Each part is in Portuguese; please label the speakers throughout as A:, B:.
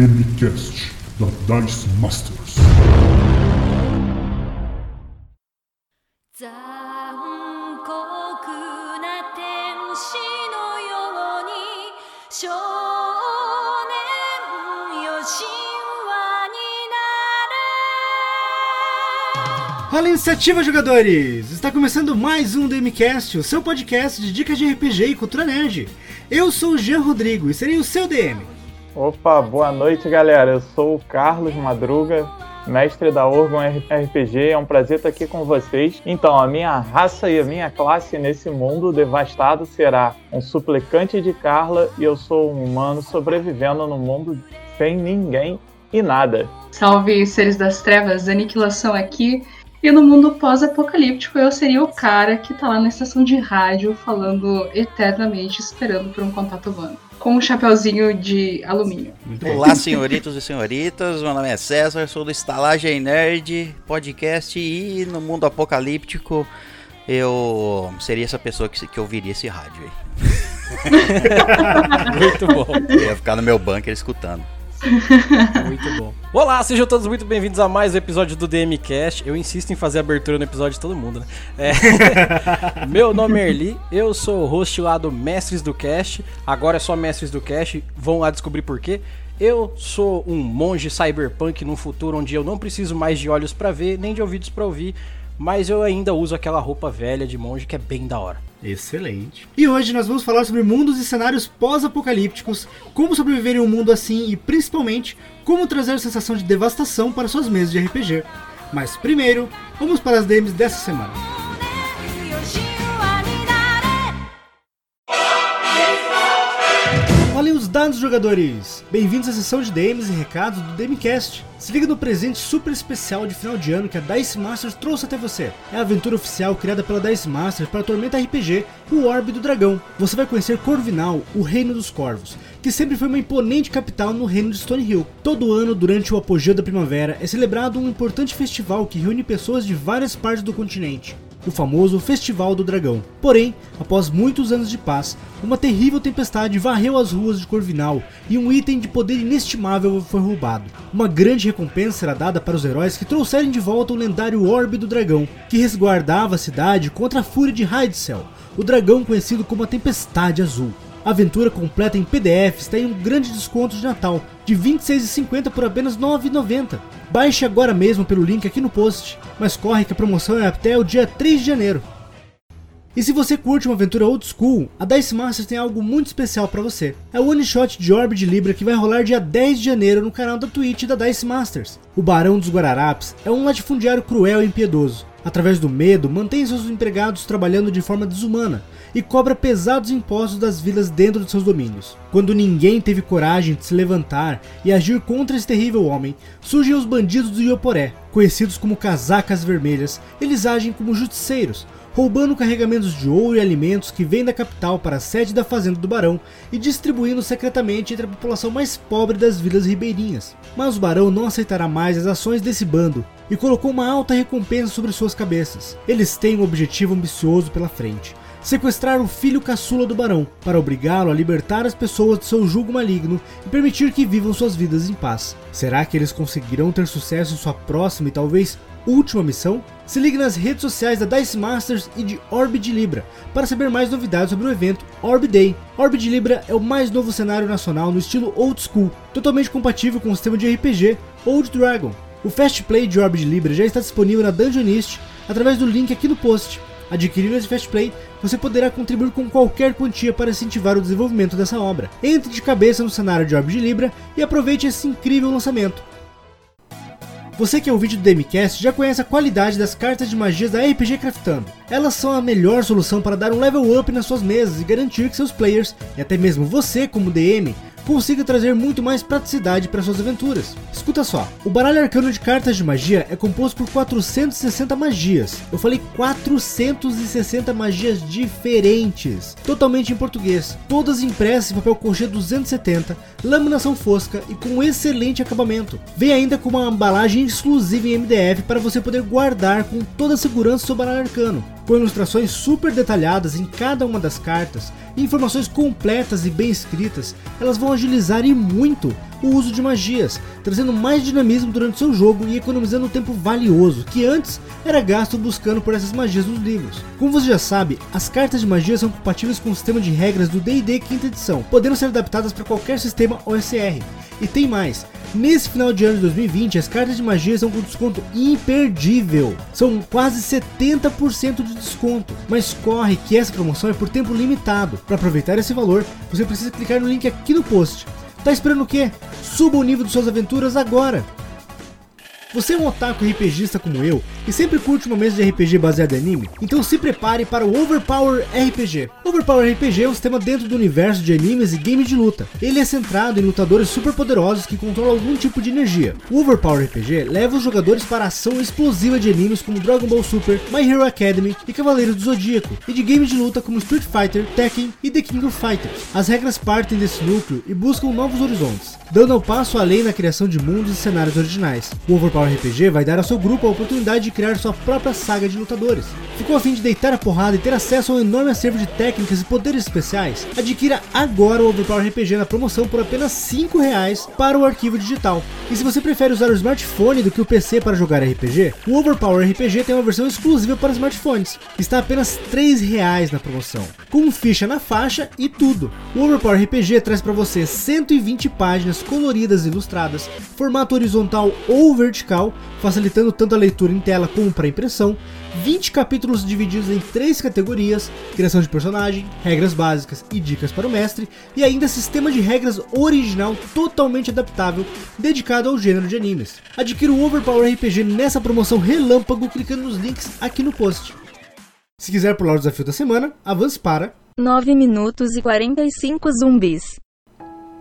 A: DMCast da Dice Masters.
B: Fala iniciativa jogadores! Está começando mais um DMcast, o seu podcast de dicas de RPG e cultura nerd. Eu sou o Jean Rodrigo e serei o seu DM.
C: Opa, boa noite galera. Eu sou o Carlos Madruga, mestre da Orgon RPG. É um prazer estar aqui com vocês. Então, a minha raça e a minha classe nesse mundo devastado será um suplicante de Carla e eu sou um humano sobrevivendo no mundo sem ninguém e nada.
D: Salve seres das trevas, aniquilação aqui. E no mundo pós-apocalíptico eu seria o cara que tá lá na estação de rádio falando eternamente, esperando por um contato humano. Com um chapeuzinho de alumínio.
E: Olá, senhoritos e senhoritas. Meu nome é César, sou do Estalagem Nerd Podcast e no mundo apocalíptico eu seria essa pessoa que, que ouviria esse rádio aí.
F: Muito bom,
E: Eu ia ficar no meu bunker escutando.
F: muito bom. Olá, sejam todos muito bem-vindos a mais um episódio do DMCast. Eu insisto em fazer a abertura no episódio de todo mundo, né? É. Meu nome é Erli, eu sou o host lá do Mestres do Cast. Agora é só Mestres do Cast, vão lá descobrir por quê. Eu sou um monge cyberpunk num futuro onde eu não preciso mais de olhos pra ver, nem de ouvidos pra ouvir, mas eu ainda uso aquela roupa velha de monge que é bem da hora.
B: Excelente. E hoje nós vamos falar sobre mundos e cenários pós-apocalípticos, como sobreviver em um mundo assim e principalmente como trazer a sensação de devastação para suas mesas de RPG. Mas primeiro, vamos para as DMs dessa semana. Dados, jogadores! Bem-vindos à sessão de DMs e recados do DMcast. Se liga no presente super especial de final de ano que a Dice Masters trouxe até você. É a aventura oficial criada pela Dice Masters para a Tormenta RPG, o Orbe do Dragão. Você vai conhecer Corvinal, o Reino dos Corvos, que sempre foi uma imponente capital no reino de Stonehill. Todo ano, durante o apogeu da primavera, é celebrado um importante festival que reúne pessoas de várias partes do continente o famoso Festival do Dragão. Porém, após muitos anos de paz, uma terrível tempestade varreu as ruas de Corvinal e um item de poder inestimável foi roubado. Uma grande recompensa será dada para os heróis que trouxerem de volta o lendário Orbe do Dragão, que resguardava a cidade contra a fúria de Hydesel, o dragão conhecido como a Tempestade Azul. A aventura completa em PDF está em um grande desconto de Natal, de R$ 26,50 por apenas R$ 9,90. Baixe agora mesmo pelo link aqui no post, mas corre que a promoção é até o dia 3 de janeiro. E se você curte uma aventura old school, a Dice Masters tem algo muito especial para você. É o One Shot de Orb de Libra que vai rolar dia 10 de janeiro no canal da Twitch da Dice Masters. O Barão dos Guararapes é um latifundiário cruel e impiedoso. Através do medo, mantém seus empregados trabalhando de forma desumana e cobra pesados impostos das vilas dentro de seus domínios. Quando ninguém teve coragem de se levantar e agir contra esse terrível homem, surgem os bandidos do Ioporé, conhecidos como casacas vermelhas. Eles agem como justiceiros, roubando carregamentos de ouro e alimentos que vêm da capital para a sede da fazenda do barão e distribuindo secretamente entre a população mais pobre das vilas ribeirinhas. Mas o barão não aceitará mais as ações desse bando e colocou uma alta recompensa sobre suas cabeças. Eles têm um objetivo ambicioso pela frente. Sequestrar o filho caçula do barão, para obrigá-lo a libertar as pessoas de seu jugo maligno e permitir que vivam suas vidas em paz. Será que eles conseguirão ter sucesso em sua próxima e talvez última missão? Se ligue nas redes sociais da Dice Masters e de Orb de Libra para saber mais novidades sobre o evento Orb Day. Orb de Libra é o mais novo cenário nacional no estilo old school, totalmente compatível com o sistema de RPG Old Dragon. O Fast Play de Orb de Libra já está disponível na Dungeonist através do link aqui no post. Adquirindo esse Fast Play, você poderá contribuir com qualquer quantia para incentivar o desenvolvimento dessa obra. Entre de cabeça no cenário de Orb de Libra e aproveite esse incrível lançamento. Você que é ouvinte do DMCast já conhece a qualidade das cartas de magias da RPG Craftando. Elas são a melhor solução para dar um level up nas suas mesas e garantir que seus players, e até mesmo você como DM, consiga trazer muito mais praticidade para suas aventuras. Escuta só, o baralho arcano de cartas de magia é composto por 460 magias. Eu falei 460 magias diferentes, totalmente em português, todas impressas em papel colchê 270, laminação fosca e com excelente acabamento. Vem ainda com uma embalagem exclusiva em MDF para você poder guardar com toda a segurança seu baralho arcano. Com ilustrações super detalhadas em cada uma das cartas e informações completas e bem escritas, elas vão agilizar e muito o uso de magias, trazendo mais dinamismo durante seu jogo e economizando tempo valioso que antes era gasto buscando por essas magias nos livros. Como você já sabe, as cartas de magia são compatíveis com o sistema de regras do D&D quinta edição, podendo ser adaptadas para qualquer sistema OSR. E tem mais, Nesse final de ano de 2020, as cartas de magia estão com desconto imperdível. São quase 70% de desconto. Mas corre que essa promoção é por tempo limitado. Para aproveitar esse valor, você precisa clicar no link aqui no post. Tá esperando o quê? Suba o nível de suas aventuras agora! Você é um otaku RPGista como eu e sempre curte uma mesa de RPG baseada em anime? Então se prepare para o Overpower RPG. Overpower RPG é um sistema dentro do universo de animes e games de luta. Ele é centrado em lutadores super poderosos que controlam algum tipo de energia. O Overpower RPG leva os jogadores para a ação explosiva de animes como Dragon Ball Super, My Hero Academy e Cavaleiros do Zodíaco, e de games de luta como Street Fighter, Tekken e The King of Fighters. As regras partem desse núcleo e buscam novos horizontes, dando um passo além na criação de mundos e cenários originais. O Overpower RPG vai dar ao seu grupo a oportunidade de criar sua própria saga de lutadores. Ficou a fim de deitar a porrada e ter acesso a um enorme acervo de técnicas e poderes especiais? Adquira agora o Overpower RPG na promoção por apenas 5 reais para o arquivo digital. E se você prefere usar o smartphone do que o PC para jogar RPG, o Overpower RPG tem uma versão exclusiva para smartphones. Está apenas 3 reais na promoção, com ficha na faixa e tudo. O Overpower RPG traz para você 120 páginas coloridas e ilustradas, formato horizontal ou vertical, facilitando tanto a leitura em tela como para impressão, 20 capítulos divididos em três categorias: criação de personagem, regras básicas e dicas para o mestre, e ainda sistema de regras original totalmente adaptável, dedicado ao gênero de animes. Adquira o Overpower RPG nessa promoção relâmpago clicando nos links aqui no post. Se quiser pular o desafio da semana, avance para
G: 9 minutos e 45 zumbis.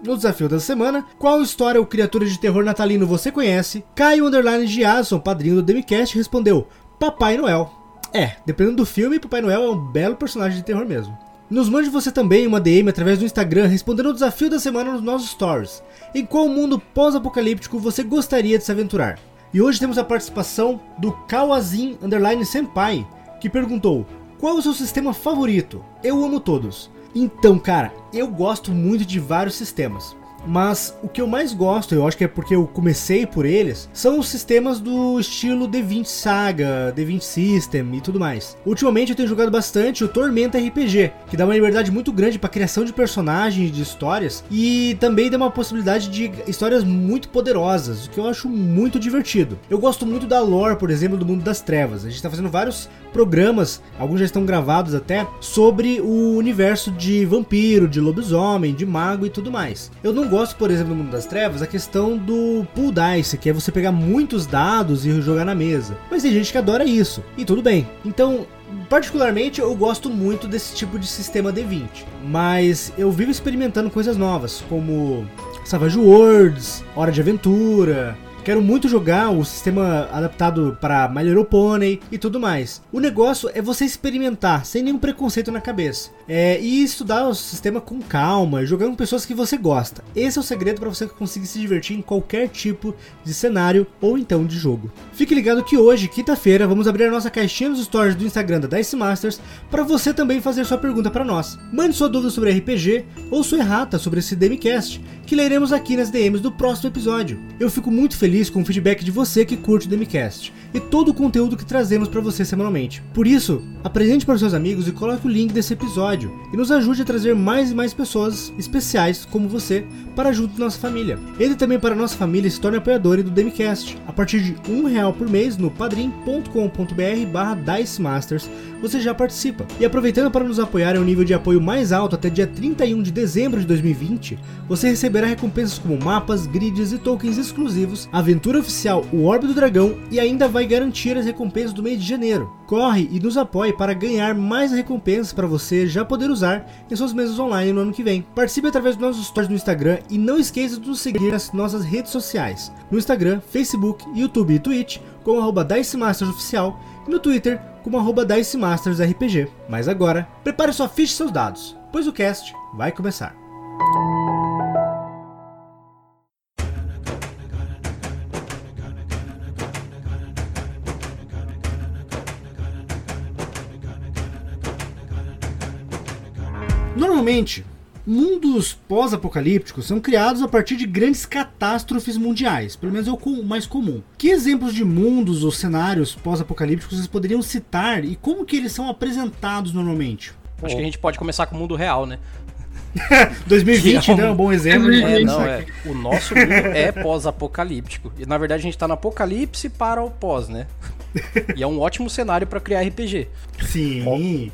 B: no desafio da semana, qual história ou criatura de terror natalino você conhece? Caio Underline Giasson, padrinho do Demicast, respondeu: Papai Noel. É, dependendo do filme, Papai Noel é um belo personagem de terror mesmo. Nos mande você também uma DM através do Instagram respondendo ao desafio da semana nos nossos stories. Em qual mundo pós-apocalíptico você gostaria de se aventurar? E hoje temos a participação do Kawazin Underline Senpai, que perguntou: Qual é o seu sistema favorito? Eu amo todos. Então, cara, eu gosto muito de vários sistemas. Mas o que eu mais gosto, eu acho que é porque eu comecei por eles, são os sistemas do estilo D20 Saga, D20 System e tudo mais. Ultimamente eu tenho jogado bastante o Tormenta RPG, que dá uma liberdade muito grande para criação de personagens de histórias e também dá uma possibilidade de histórias muito poderosas, o que eu acho muito divertido. Eu gosto muito da lore, por exemplo, do Mundo das Trevas. A gente tá fazendo vários programas, alguns já estão gravados até, sobre o universo de vampiro, de lobisomem, de mago e tudo mais. Eu não gosto, por exemplo, no Mundo das Trevas, a questão do pool dice, que é você pegar muitos dados e jogar na mesa. Mas tem gente que adora isso, e tudo bem. Então, particularmente, eu gosto muito desse tipo de sistema D20. Mas eu vivo experimentando coisas novas, como Savage Worlds, Hora de Aventura, Quero muito jogar o sistema adaptado para My Little Pony e tudo mais. O negócio é você experimentar sem nenhum preconceito na cabeça. É, e estudar o sistema com calma, jogando com pessoas que você gosta. Esse é o segredo para você conseguir se divertir em qualquer tipo de cenário ou então de jogo. Fique ligado que hoje, quinta-feira, vamos abrir a nossa caixinha nos stories do Instagram da Dice Masters para você também fazer sua pergunta para nós. Mande sua dúvida sobre RPG ou sua errata sobre esse Demicast, que leremos aqui nas DMs do próximo episódio. Eu fico muito feliz com o feedback de você que curte o Demicast e todo o conteúdo que trazemos para você semanalmente. Por isso, apresente para os seus amigos e coloque o link desse episódio e nos ajude a trazer mais e mais pessoas especiais como você para junto da nossa família. Entre também para a nossa família se torne apoiador do Demicast. A partir de um real por mês no padrim.com.br barra Dicemasters você já participa. E aproveitando para nos apoiar em um nível de apoio mais alto até dia 31 de dezembro de 2020, você receberá recompensas como mapas, grids e tokens exclusivos, aventura oficial O Orbe do Dragão e ainda vai garantir as recompensas do mês de janeiro. Corre e nos apoie para ganhar mais recompensas para você já poder usar em suas mesas online no ano que vem. Participe através dos nossos stories no Instagram e não esqueça de nos seguir nas nossas redes sociais, no Instagram, Facebook, YouTube e Twitch, como arroba e no Twitter como arroba. Mas agora, prepare sua ficha e seus dados, pois o cast vai começar. Normalmente, mundos pós-apocalípticos são criados a partir de grandes catástrofes mundiais, pelo menos é o mais comum. Que exemplos de mundos ou cenários pós-apocalípticos vocês poderiam citar e como que eles são apresentados normalmente?
F: Acho que a gente pode começar com o mundo real, né?
B: 2020
F: Que é um-
B: né, é um bom exemplo.
D: É,
F: É, não,
B: aqui.
F: é. O nosso mundo é pós-apocalíptico. E na verdade a gente tá no apocalipse para o pós, né? E é um ótimo cenário pra criar RPG.
B: Sim.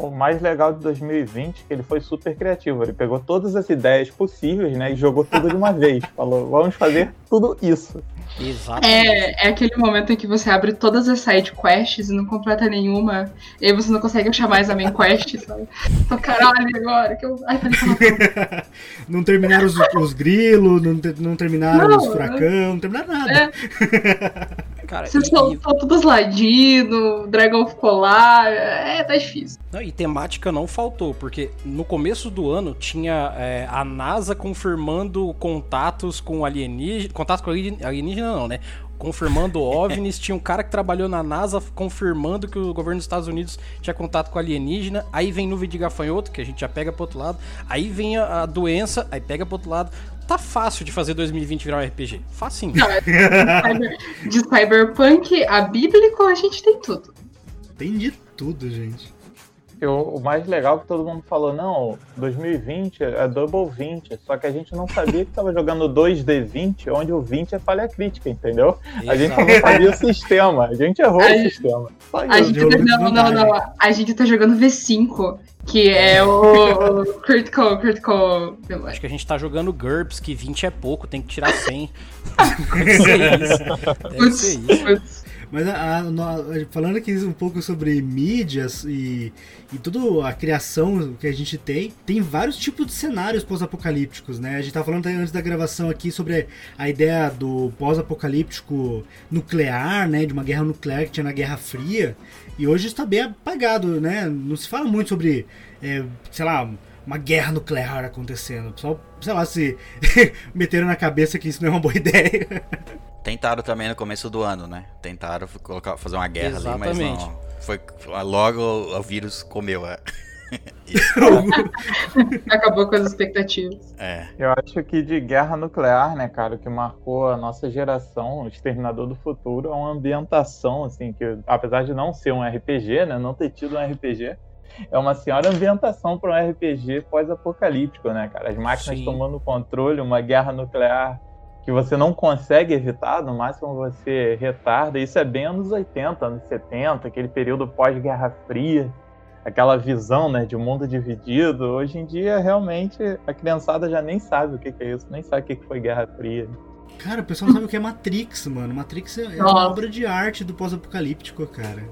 C: O mais legal de 2020 é que ele foi super criativo. Ele pegou todas as ideias possíveis, né? E jogou tudo de uma vez. Falou, vamos fazer tudo isso.
F: Exatamente.
D: É, é aquele momento em que você abre todas as side quests e não completa nenhuma. E aí você não consegue achar mais a main quest, sabe? Tô caralho agora. Que eu... Ai, falei,
B: Não terminaram os, os grilos, não, te- não terminaram
D: Não,
B: os furacão, não terminaram nada.
D: É.
F: Cara,
D: Você
F: e,
D: soltou todos os ladinos, o dragão ficou lá. É, tá difícil.
F: não, e temática não faltou, porque no começo do ano tinha é, a NASA confirmando contatos com alienígena. Contatos com alien- alienígena, não, né? Confirmando OVNIs, tinha um cara que trabalhou na NASA confirmando que o governo dos Estados Unidos tinha contato com alienígena. Aí vem nuvem de gafanhoto, que a gente já pega pro outro lado. Aí vem a, a doença, aí pega pro outro lado. Tá fácil de fazer 2020 virar um RPG. Facinho.
D: Não, é- de, cyber- de cyberpunk a bíblico, a gente tem tudo.
B: Tem de tudo, gente.
C: Eu- o mais legal é que todo mundo falou, não, 2020 é double 20, só que a gente não sabia que tava jogando 2D20, onde o 20 é falha crítica, entendeu? A gente não sabia o sistema, a gente errou
D: A
C: o
D: gente-
C: sistema. Só
D: A gente tá, não, não, não. A gente tá jogando V5, que é o, o critical, critical.
F: Acho que a gente tá jogando GURPS, que 20 é pouco, tem que tirar 100. Deve ser isso. Deve
D: Putz,
F: ser isso.
D: putz.
B: Mas a- a- no- falando aqui um pouco sobre mídias e, e toda a criação que a gente tem, tem vários tipos de cenários pós-apocalípticos, né? A gente tava falando até antes da gravação aqui sobre a ideia do pós-apocalíptico nuclear, né? De uma guerra nuclear que tinha na Guerra Fria. E hoje está bem apagado, né? Não se fala muito sobre, é, sei lá, uma guerra nuclear acontecendo. O pessoal, sei lá, se meteram na cabeça que isso não é uma boa ideia.
E: Tentaram também no começo do ano, né? Tentaram colocar, fazer uma guerra ali,
F: Exatamente.
E: mas não. Foi logo o, o vírus comeu. É.
D: Acabou com as expectativas.
E: é.
C: Eu acho que de guerra nuclear, né, cara, o que marcou a nossa geração, o Exterminador do Futuro, é uma ambientação, assim, que apesar de não ser um RPG, né, não ter tido um RPG, é uma senhora ambientação para um RPG pós-apocalíptico, né, cara? As máquinas
F: Sim.
C: tomando controle, uma guerra nuclear que você não consegue evitar, no máximo você retarda. Isso é bem anos 80, anos 70, aquele período pós-Guerra Fria aquela visão né, de um mundo dividido. Hoje em dia, realmente, a criançada já nem sabe o que, que é isso, nem sabe o que, que foi Guerra Fria.
B: Cara, o pessoal não sabe o que é Matrix, mano. Matrix é é uma
D: Nossa.
B: obra de arte do pós-apocalíptico, cara.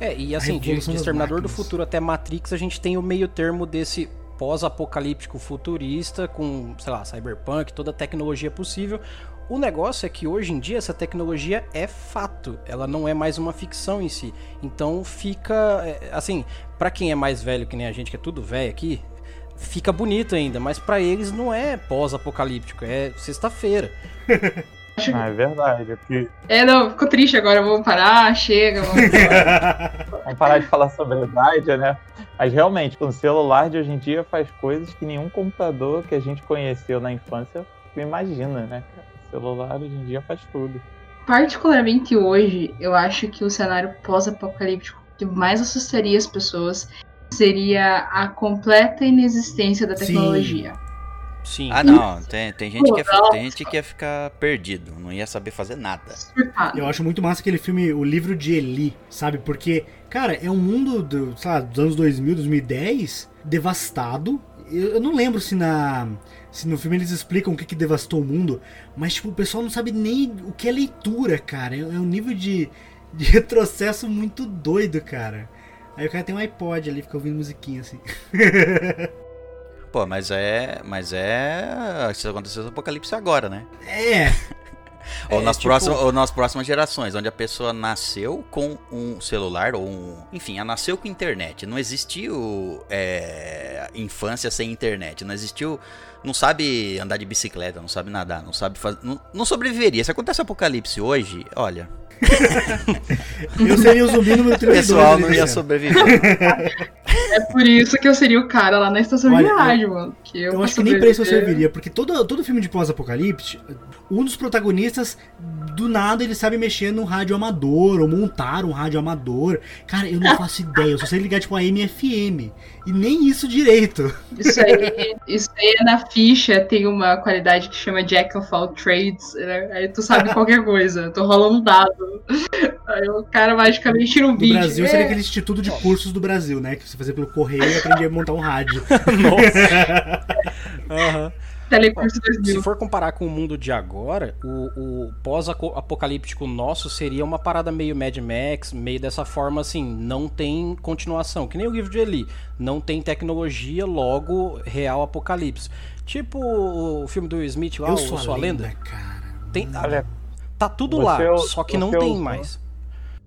F: É, e assim, de, de Exterminador do. Futuro até Matrix, a gente tem o meio termo desse pós-apocalíptico futurista, com, sei lá, cyberpunk, toda a tecnologia possível. O negócio é que hoje em dia essa tecnologia é fato, ela não é mais uma ficção em si. Então fica, é, assim, pra quem é mais velho que nem a gente, que é tudo velho aqui, fica bonito ainda, mas pra eles não é pós-apocalíptico, é sexta-feira.
C: Ah, é verdade. Porque
D: É, não, ficou triste agora, vamos parar, chega, vamos
C: vamos parar de falar sobre a idade, né? Mas realmente, o celular de hoje em dia faz coisas que nenhum computador que a gente conheceu na infância imagina, né? cara? O celular hoje em dia faz tudo.
D: Particularmente hoje, eu acho que o cenário pós-apocalíptico que mais assustaria as pessoas seria a completa inexistência da tecnologia.
F: Sim.
E: Ah, não. Tem, tem, gente que ia,
D: Nossa.
E: tem gente que ia ficar perdido, não ia saber fazer nada.
B: Eu acho muito massa aquele filme, O Livro de Eli, sabe? Porque, cara, é um mundo do, sei lá, dos anos 2000, 2010, devastado. Eu, eu não lembro se na se no filme eles explicam o que, que devastou o mundo, mas tipo, o pessoal não sabe nem o que é leitura, cara. É, é um nível de, de retrocesso muito doido, cara. Aí o cara tem um iPod ali, fica ouvindo musiquinha assim.
E: Pô, mas é. Mas é. Isso aconteceu no apocalipse agora, né?
B: É,
E: Ou,
F: É,
E: nas
F: tipo-
E: próximas, ou nas próximas gerações, onde a pessoa nasceu com um celular ou um. Enfim, ela nasceu com internet. Não existiu é, infância sem internet. Não existiu. Não sabe andar de bicicleta, não sabe nadar, não sabe fazer. Não, não sobreviveria. Se acontece apocalipse hoje, olha,
B: eu seria o zumbi número
E: o
B: 32.
E: pessoal
B: ali
E: não ia sobreviver.
D: É por isso que eu seria o cara lá na estação
B: Olha,
D: de rádio, mano. Que eu,
B: Eu acho que nem pra isso eu serviria, porque todo, todo filme de pós-apocalipse, um dos protagonistas, do nada, ele sabe mexer num rádio amador, ou montar um rádio amador. Cara, eu não faço ideia, eu só sei ligar tipo a MFM. E nem isso direito.
D: Isso aí, isso aí é na ficha, tem uma qualidade que chama Jack of all trades, né? Aí tu sabe qualquer coisa, tu rola um dado. Aí o cara magicamente tira um
B: No
D: vídeo.
B: Brasil
D: É,
B: seria aquele instituto de cursos do Brasil, né? Que você fazia pelo correio e aprendia a montar um rádio.
F: Aham.
D: Telecurso
F: Se
D: 2000.
F: for comparar com o mundo de agora, o, o pós-apocalíptico nosso seria uma parada meio Mad Max, meio dessa forma assim, não tem continuação, que nem o livro de Eli, não tem tecnologia, logo real apocalipse. Tipo o filme do Smith lá,
B: eu
F: o
B: sou
F: Sua
B: a lenda,
F: Lenda.
B: cara.
F: Tem,
C: Olha,
F: tá tudo
C: Você
F: lá, só que não tem mais.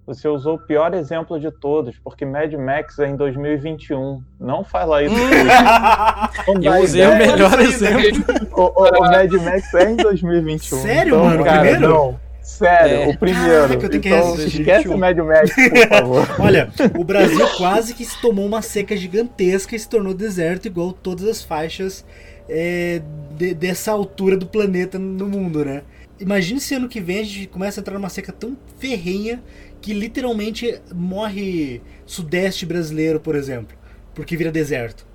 C: você usou o pior exemplo de todos, porque Mad Max é em 2021. Não fala isso. Não dá
F: Eu usei o melhor exemplo.
C: O, o- o Mad Max é em 2021.
B: Sério,
C: então,
B: mano? O
C: Cara,
B: primeiro?
C: Não. Sério,
F: É.
C: o primeiro.
B: Caraca, eu tenho que
C: então, esquece o Mad Max, por favor.
B: Olha, o Brasil quase que se tomou uma seca gigantesca e se tornou deserto, igual todas as faixas é, de- dessa altura do planeta no mundo, né? Imagine se ano que vem a gente começa a entrar numa seca tão ferrenha que literalmente morre sudeste brasileiro, por exemplo, porque vira deserto.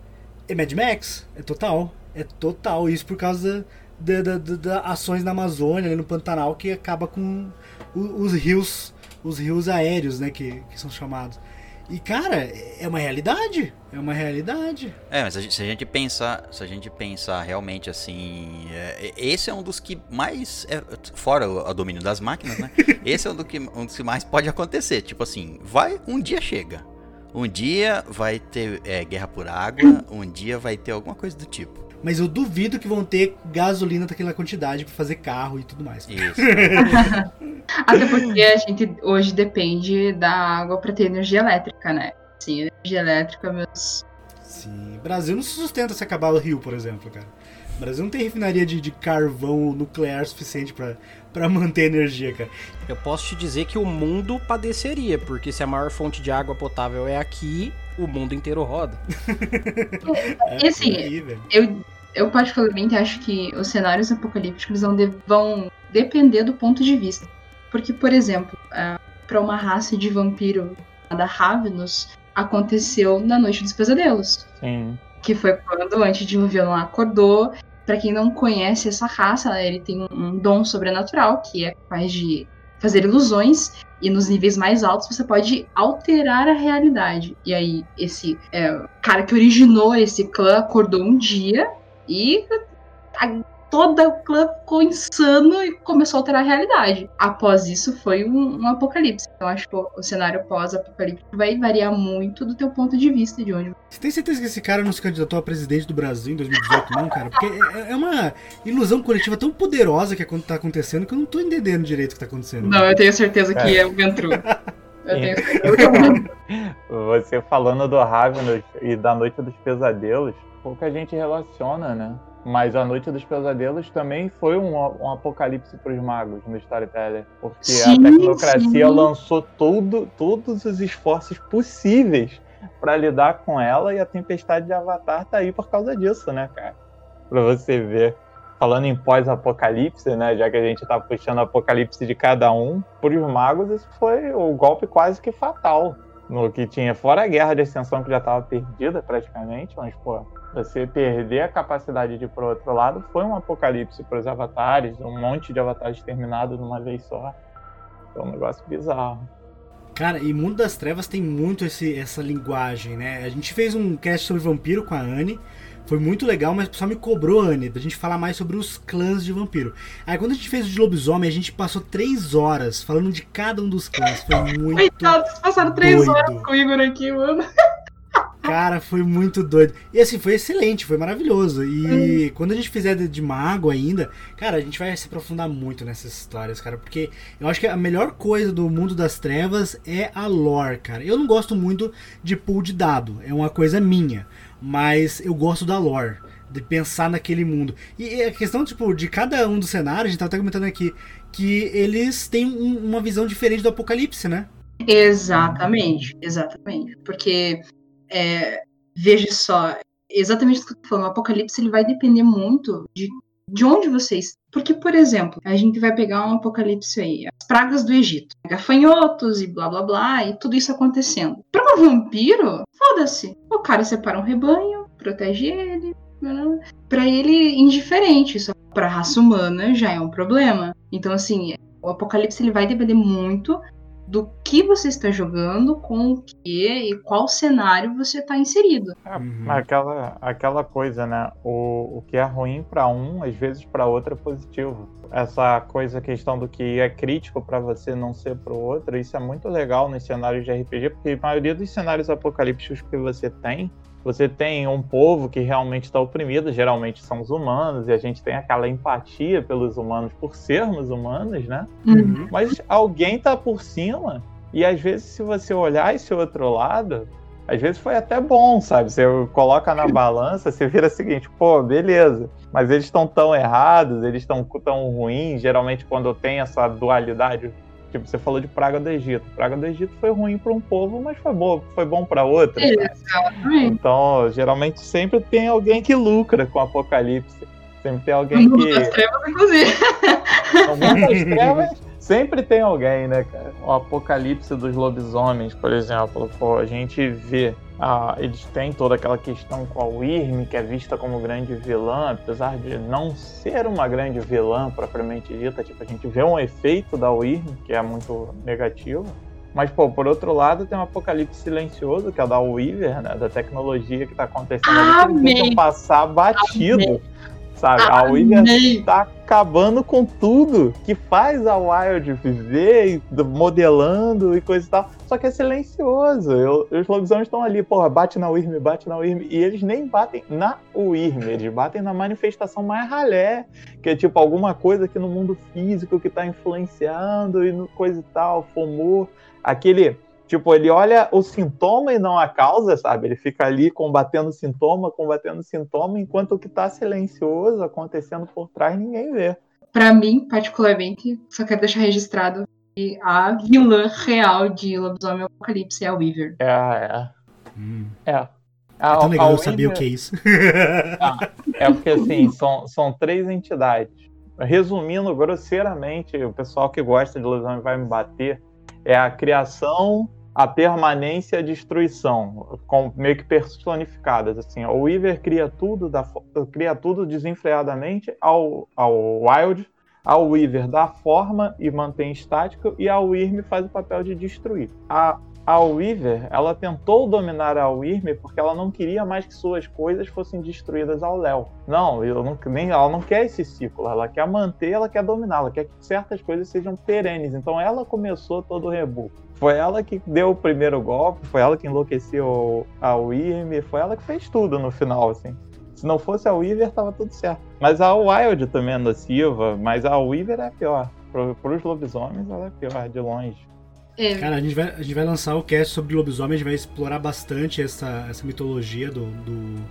B: É Mad Max? É total. É total. Isso por causa da, da- da- da ações na Amazônia, no Pantanal, que acaba com os rios, os rios aéreos, né, que, que são chamados. E cara, é uma realidade. É uma realidade.
E: É, mas a gente- se a gente pensar, se a gente pensar realmente assim, é, esse é um dos que mais, é, fora o, o domínio das máquinas, né? esse é um, do que, um dos que mais pode acontecer. Tipo assim, vai, um dia chega. Um dia vai ter é, guerra por água, um dia vai ter alguma coisa do tipo.
B: Mas eu duvido que vão ter gasolina daquela quantidade pra fazer carro e tudo mais.
E: Isso.
D: Até porque a gente hoje depende da água pra ter energia elétrica, né? Sim, energia elétrica, meus.
B: Sim. Brasil não se sustenta se acabar o rio, por exemplo, cara. O Brasil não tem refinaria de, de carvão nuclear suficiente pra manter energia, cara.
F: Eu posso te dizer que o mundo padeceria, porque se a maior fonte de água potável é aqui, o mundo inteiro roda.
B: É,
D: E assim,
B: aí.
D: Eu, eu particularmente acho que os cenários apocalípticos vão, de- vão depender do ponto de vista. Porque, por exemplo, para uma raça de vampiro da Ravenous, aconteceu na Noite dos Pesadelos.
C: Sim.
D: que foi quando o antediluviano acordou. Pra quem não conhece essa raça, ele tem um, um dom sobrenatural que é capaz de fazer ilusões e nos níveis mais altos você pode alterar a realidade. E aí esse é, cara que originou esse clã acordou um dia e toda o clã ficou insano e começou a alterar a realidade. Após isso foi um, um apocalipse. Então acho que o, o cenário pós-apocalíptico vai variar muito do teu ponto de vista de onde
B: Você tem certeza que esse cara não se candidatou a presidente do Brasil em 2018, não, cara? Porque é, é uma ilusão coletiva tão poderosa que acon- tá acontecendo que eu não tô entendendo direito o que tá acontecendo.
D: Não, eu tenho certeza que é o Ventru. Eu tenho certeza que é o Ventru.
C: Você falando do Ravenous e da Noite dos Pesadelos, pouca gente relaciona, né? Mas a Noite dos Pesadelos também foi um, um apocalipse para os magos no Storyteller. Porque
D: Sim,
C: a tecnocracia
D: sim.
C: lançou tudo, todos os esforços possíveis para lidar com ela e a tempestade de Avatar tá aí por causa disso, né, cara? Pra você ver. Falando em pós-apocalipse, né? Já que a gente tá puxando o apocalipse de cada um, pros magos isso foi o golpe quase que fatal. No que tinha, fora a guerra de ascensão que já tava perdida praticamente, mas, pô, você perder a capacidade de ir pro outro lado foi um apocalipse pros avatares, um monte de avatares terminados numa vez só. Foi um negócio bizarro.
B: Cara, e Mundo das Trevas tem muito esse, essa linguagem, né? A gente fez um cast sobre vampiro com a Anne. Foi muito legal, mas o pessoal me cobrou, Anne, da gente falar mais sobre os clãs de vampiro. Aí quando a gente fez o de lobisomem, a gente passou três horas falando de cada um dos clãs. Foi muito.
D: Coitado, vocês passaram três
B: doido.
D: horas com o Igor aqui, mano.
B: Cara, foi muito doido. E assim, foi excelente, foi maravilhoso. E quando a gente fizer de, de mago ainda, cara, a gente vai se aprofundar muito nessas histórias, cara. Porque eu acho que a melhor coisa do mundo das trevas é a lore, cara. Eu não gosto muito de pool de dado, é uma coisa minha. Mas eu gosto da lore. De pensar naquele mundo. E a questão, tipo, de cada um dos cenários, a gente tava até comentando aqui, que eles têm um- uma visão diferente do apocalipse, né?
D: Exatamente, exatamente. Porque é, veja só, exatamente o que eu tô falando, o apocalipse ele vai depender muito de, de onde vocês. Porque, por exemplo, a gente vai pegar um apocalipse aí, as pragas do Egito, gafanhotos e blá blá blá, e tudo isso acontecendo. Pra um vampiro, foda-se. O cara separa um rebanho, protege ele. Pra ele, indiferente. Só pra raça humana já é um problema. Então, assim, o apocalipse ele vai depender muito do que você está jogando, com o que e qual cenário você está inserido.
C: É,
B: Uhum.
C: aquela, aquela coisa, né? O, o que é ruim pra um, às vezes pra outro é positivo. Essa coisa, questão do que é crítico pra você não ser pro outro, isso é muito legal nos cenários de RPG, porque a maioria dos cenários apocalípticos que você tem, você tem um povo que realmente está oprimido, geralmente são os humanos, e a gente tem aquela empatia pelos humanos por sermos humanos, né?
B: Uhum.
C: Mas alguém tá por cima, e às vezes, se você olhar esse outro lado, às vezes foi até bom, sabe? Você coloca na balança, você vira o seguinte, pô, beleza. Mas eles estão tão errados, eles estão tão ruins. Geralmente, quando tem essa dualidade, tipo, você falou de Praga do Egito. Praga do Egito foi ruim para um povo, mas foi bom, foi bom para outro. sabe?
D: Exatamente.
C: Então, geralmente sempre tem alguém que lucra com o apocalipse. Sempre tem
D: No
C: alguém
D: mundo
C: que.
D: das trevas, inclusive.
C: No mundo das trevas, sempre tem alguém, né, cara? O apocalipse dos lobisomens, por exemplo, pô, a gente vê. Ah, eles têm toda aquela questão com a Wyrm, que é vista como grande vilã, apesar de não ser uma grande vilã propriamente dita. Tipo, a gente vê um efeito da Wyrm, que é muito negativo. Mas, pô, por outro lado, tem um apocalipse silencioso, que é o da Weaver, né? Da tecnologia que tá acontecendo ali, que eles
D: Amém.
C: tentam passar batido. Sabe? A Weaver
D: Amém.
C: tá acabando com tudo que faz a Wild viver, do- modelando e coisa e tal. Só que é silencioso. Eu- os lobisomens estão ali, porra, bate na Wyrm, bate na Wyrm. E eles nem batem na Wyrm, eles batem na manifestação mais ralé, que é tipo alguma coisa aqui no mundo físico que tá influenciando e no coisa e tal, FOMO. Aquele. Tipo, ele olha o sintoma e não a causa, sabe? Ele fica ali combatendo o sintoma, combatendo o sintoma, enquanto o que tá silencioso acontecendo por trás ninguém vê.
D: Pra mim, particularmente, só quero deixar registrado que a vilã real de Lobisomem Apocalipse é a Weaver.
C: É, é.
B: Hum.
C: É.
B: É
C: A-
B: tão legal
C: a
B: eu saber o que é isso.
C: É porque assim, são, são três entidades. Resumindo grosseiramente, o pessoal que gosta de lobisomem vai me bater. É a criação, a permanência e a destruição, com, meio que personificadas. Assim, o Weaver cria tudo, da, cria tudo desenfreadamente ao, ao Wild. A Weaver dá forma e mantém estático, e a Wyrm faz o papel de destruir. A, a Weaver, ela tentou dominar a Wyrm porque ela não queria mais que suas coisas fossem destruídas ao Léo. Não, não, nem, ela não quer esse ciclo, ela quer manter, ela quer dominar, ela quer que certas coisas sejam perenes. Então ela começou todo o rebu. Foi ela que deu o primeiro golpe, foi ela que enlouqueceu a Wyrm, foi ela que fez tudo no final, assim. Se não fosse a Weaver, tava tudo certo. Mas a Wild também é nociva, mas a Weaver é pior. Pro, pros lobisomens, ela é pior, de longe.
D: É,
B: Cara, a gente, vai, a gente vai lançar o cast sobre lobisomem, a gente vai explorar bastante essa, essa mitologia do, do,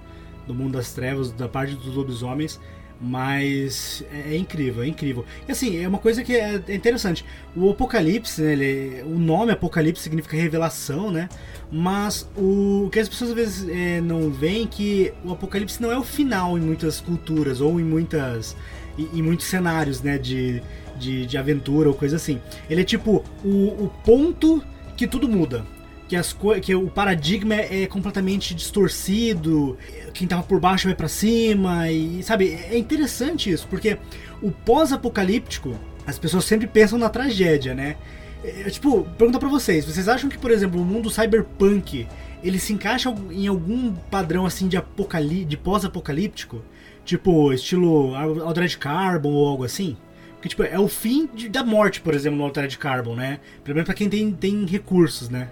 B: do mundo das trevas, da parte dos lobisomens, mas é, é incrível, é incrível. E assim, é uma coisa que é, é interessante. O Apocalipse, né, ele- o nome Apocalipse significa revelação, né? Mas o que as pessoas às vezes é, não veem é que o Apocalipse não é o final em muitas culturas ou em muitas em, muitos cenários, né, de, de, de aventura ou coisa assim. Ele é tipo o, o ponto que tudo muda. Que, as que o paradigma é completamente distorcido, quem tava por baixo vai pra cima, e sabe, é interessante isso, porque o pós-apocalíptico, as pessoas sempre pensam na tragédia, né? É, tipo, pergunta pra vocês, vocês acham que, por exemplo, o mundo cyberpunk, ele se encaixa em algum padrão assim de apocali de pós-apocalíptico? Tipo, estilo Altered Carbon ou algo assim? Porque, tipo, é o fim de- da morte, por exemplo, no Altered Carbon, né? Menos pra quem tem, tem recursos, né?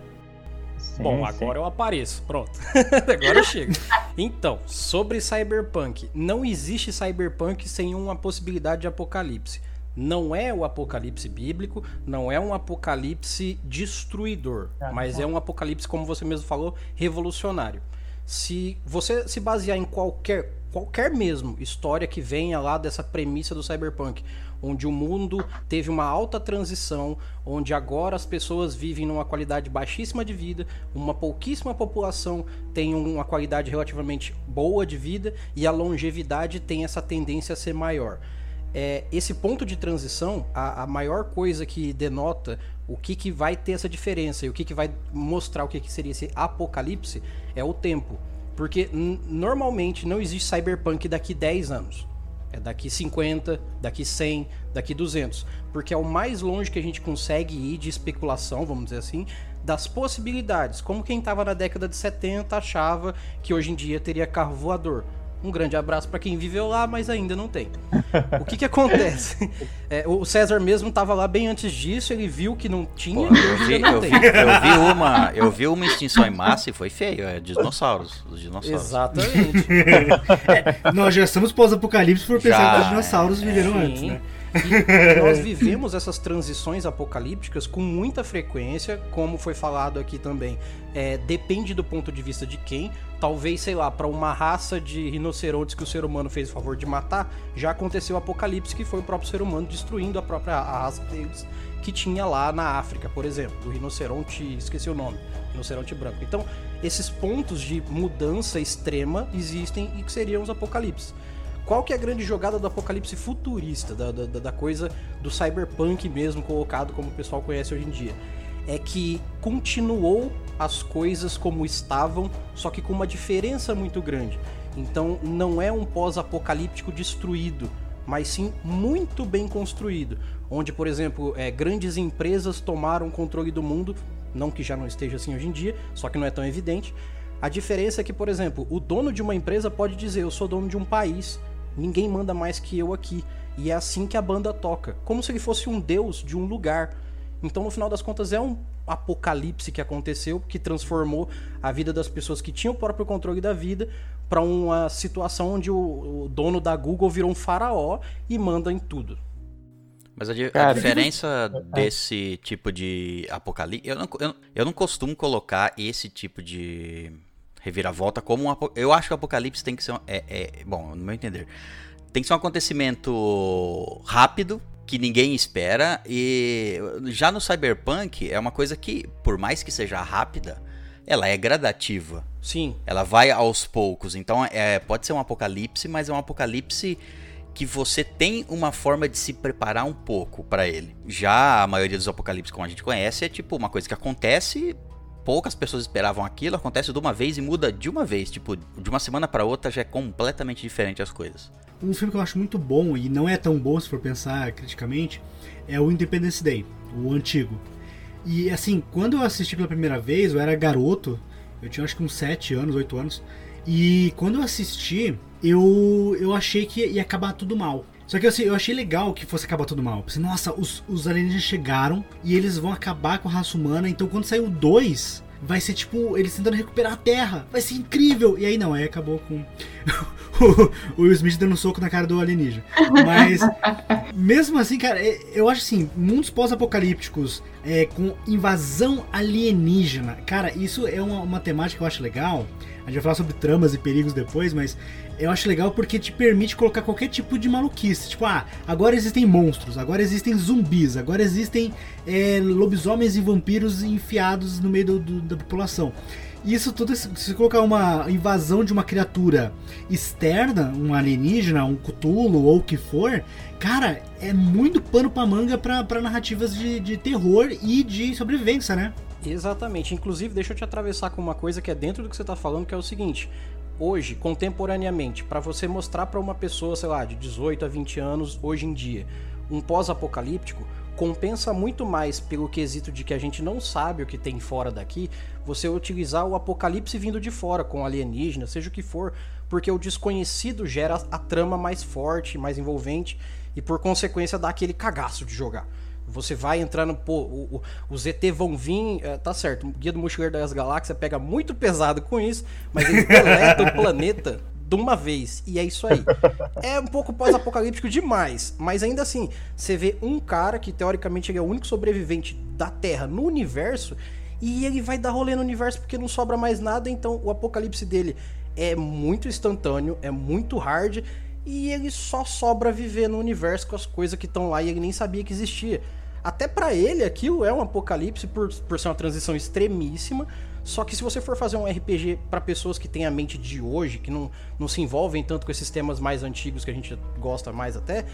C: Sim,
F: Bom,
C: sim.
F: agora eu apareço. Pronto. agora eu chego. Então, sobre Cyberpunk. Não existe Cyberpunk sem uma possibilidade de apocalipse. Não é o apocalipse bíblico, não é um apocalipse destruidor,
C: Ah,
F: mas é um apocalipse, como você mesmo falou, revolucionário. Se você se basear em qualquer, qualquer mesmo história que venha lá dessa premissa do Cyberpunk, onde o mundo teve uma alta transição, onde agora as pessoas vivem numa qualidade baixíssima de vida, uma pouquíssima população tem uma qualidade relativamente boa de vida e a longevidade tem essa tendência a ser maior. É, esse ponto de transição, a, a maior coisa que denota o que, que vai ter essa diferença e o que, que vai mostrar o que, que seria esse apocalipse é o tempo. Porque normalmente não existe cyberpunk daqui 10 anos. É daqui 50, daqui 100, daqui 200. Porque é o mais longe que a gente consegue ir de especulação, vamos dizer assim, das possibilidades. Como quem estava na década de 70 achava que hoje em dia teria carro voador. Um grande abraço para quem viveu lá, mas ainda não tem. O que que acontece? É, o César mesmo estava lá bem antes disso, ele viu que não tinha
E: Pô,
F: e
E: eu, vi,
F: não
E: eu,
F: tem.
E: vi, eu vi uma, eu vi uma extinção em massa e foi feio, é dinossauros, os dinossauros.
F: Exatamente.
B: Nós já estamos pós-apocalipse por pensar
E: Já,
B: que os dinossauros
E: é,
B: viveram
F: Sim.
B: antes, né?
F: E nós vivemos essas transições apocalípticas com muita frequência, como foi falado aqui também. É, depende do ponto de vista de quem. Talvez, sei lá, para uma raça de rinocerontes que o ser humano fez o favor de matar, já aconteceu o apocalipse que foi o próprio ser humano destruindo a própria raça deles que tinha lá na África, por exemplo, o rinoceronte, esqueci o nome, rinoceronte branco. Então, esses pontos de mudança extrema existem e que seriam os apocalipses. Qual que é a grande jogada do apocalipse futurista, da, da, da coisa do cyberpunk mesmo colocado como o pessoal conhece hoje em dia? É que continuou as coisas como estavam, só que com uma diferença muito grande. Então não é um pós-apocalíptico destruído, mas sim muito bem construído. Onde, por exemplo, é, grandes empresas tomaram controle do mundo, não que já não esteja assim hoje em dia, só que não é tão evidente. A diferença é que, por exemplo, o dono de uma empresa pode dizer: Eu sou dono de um país, ninguém manda mais que eu aqui. E é assim que a banda toca, como se ele fosse um deus de um lugar. Então, no final das contas, é um apocalipse que aconteceu, que transformou a vida das pessoas que tinham o próprio controle da vida para uma situação onde o, o dono da Google virou um faraó e manda em tudo.
E: Mas a, a diferença desse tipo de apocalipse. Eu não, eu, eu não costumo colocar esse tipo de reviravolta como um. Eu acho que o apocalipse tem que ser. um- É, é- bom, no meu entender. Tem que ser um acontecimento rápido, que ninguém espera. E já no Cyberpunk é uma coisa que, por mais que seja rápida, ela é gradativa.
F: Sim,
E: Ela vai aos poucos. Então, é, pode ser um apocalipse, mas é um apocalipse que você tem uma forma de se preparar um pouco pra ele. Já a maioria dos apocalipses como a gente conhece é tipo uma coisa que acontece, poucas pessoas esperavam aquilo, acontece de uma vez e muda de uma vez, tipo, de uma semana pra outra já é completamente diferente as coisas.
B: Um filme que eu acho muito bom e não é tão bom se for pensar criticamente é o Independence Day, o antigo. E assim, quando eu assisti pela primeira vez, eu era garoto, eu tinha acho que uns 7 anos, 8 anos, e quando eu assisti, eu, eu achei que ia acabar tudo mal. Só que assim, eu achei legal que fosse acabar tudo mal. Pensei, nossa, os, os alienígenas chegaram e eles vão acabar com a raça humana, então quando sair o 2, vai ser tipo eles tentando recuperar a Terra. Vai ser incrível! E aí não, aí acabou com o Will Smith dando um soco na cara do alienígena. Mas, mesmo assim, cara, é- eu acho assim, mundos pós-apocalípticos é, com invasão alienígena. Cara, isso é uma, uma temática que eu acho legal. A gente vai falar sobre tramas e perigos depois, mas eu acho legal porque te permite colocar qualquer tipo de maluquice. Tipo, ah, agora existem monstros, agora existem zumbis, agora existem é, lobisomens e vampiros enfiados no meio do- do- da população. Isso tudo, se colocar uma invasão de uma criatura externa, um alienígena, um cutulo ou o que for, cara, é muito pano pra manga pra, pra narrativas de, de terror e de sobrevivência, né?
F: Exatamente. Inclusive, deixa eu te atravessar com uma coisa que é dentro do que você tá falando, que é o seguinte. Hoje, contemporaneamente, para você mostrar para uma pessoa, sei lá, de 18 a 20 anos, hoje em dia, um pós-apocalíptico, compensa muito mais pelo quesito de que a gente não sabe o que tem fora daqui, você utilizar o apocalipse vindo de fora, com alienígena, seja o que for, porque o desconhecido gera a trama mais forte, mais envolvente, e por consequência dá aquele cagaço de jogar. Você vai entrando, pô, o, o, os ET vão vir, é, tá certo, o Guia do Mochileiro das Galáxias pega muito pesado com isso, mas eles deletam o planeta de uma vez, e é isso aí. É um pouco pós-apocalíptico demais, mas ainda assim, você vê um cara que teoricamente ele é o único sobrevivente da Terra no universo, e ele vai dar rolê no universo porque não sobra mais nada, então o apocalipse dele é muito instantâneo, é muito hard, e ele só sobra viver no universo com as coisas que estão lá e ele nem sabia que existia. Até pra ele aquilo é um apocalipse por, por ser uma transição extremíssima. Só que se você for fazer um RPG pra pessoas que têm a mente de hoje, que não, não se envolvem tanto com esses temas mais antigos que a gente gosta mais até,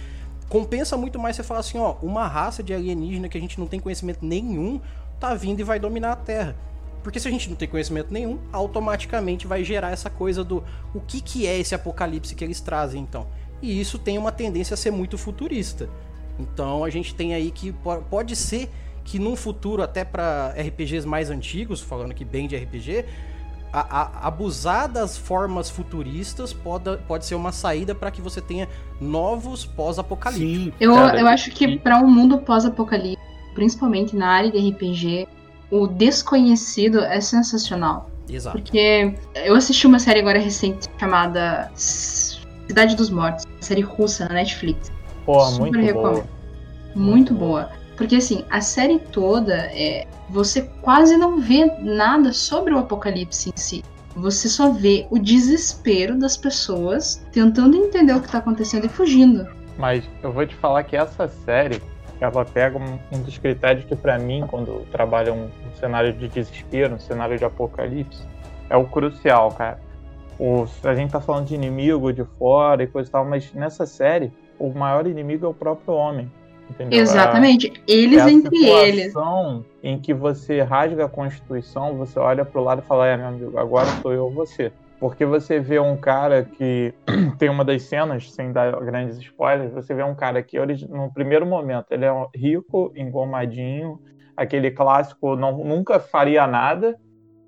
F: compensa muito mais você falar assim, ó, uma raça de alienígena que a gente não tem conhecimento nenhum tá vindo e vai dominar a Terra. Porque se a gente não tem conhecimento nenhum, automaticamente vai gerar essa coisa do o que, que é esse apocalipse que eles trazem, então. E isso tem uma tendência a ser muito futurista. Então a gente tem aí que po- pode ser que num futuro, até para RPGs mais antigos, falando aqui bem de RPG, a- a- abusar das formas futuristas pode, pode ser uma saída para que você tenha novos pós-apocalípticos.
B: Sim.
D: Eu, eu acho que pra um mundo pós-apocalipse, principalmente na área de RPG, o desconhecido é sensacional.
F: Exato.
D: Porque eu assisti uma série agora recente chamada Cidade dos Mortos, série russa na Netflix.
C: Pô,
D: Super
C: muito
D: recomendo.
C: boa.
D: Muito boa. Porque assim, a série toda é. Você quase não vê nada sobre o apocalipse em si. Você só vê o desespero das pessoas tentando entender o que tá acontecendo e fugindo.
C: Mas eu vou te falar que essa série, ela pega um, um dos critérios que pra mim, quando eu trabalho um, um cenário de desespero, um cenário de apocalipse, é o crucial, cara. O, a gente tá falando de inimigo de fora e coisa e tal, mas nessa série, o maior inimigo é o próprio homem. Entendeu?
D: Exatamente. Eles
C: É
D: entre eles.
C: em que você rasga a Constituição, você olha pro lado e fala, é, meu amigo, agora sou eu ou você. Porque você vê um cara que tem uma das cenas, sem dar grandes spoilers, você vê um cara que no primeiro momento ele é rico, engomadinho, aquele clássico não, nunca faria nada,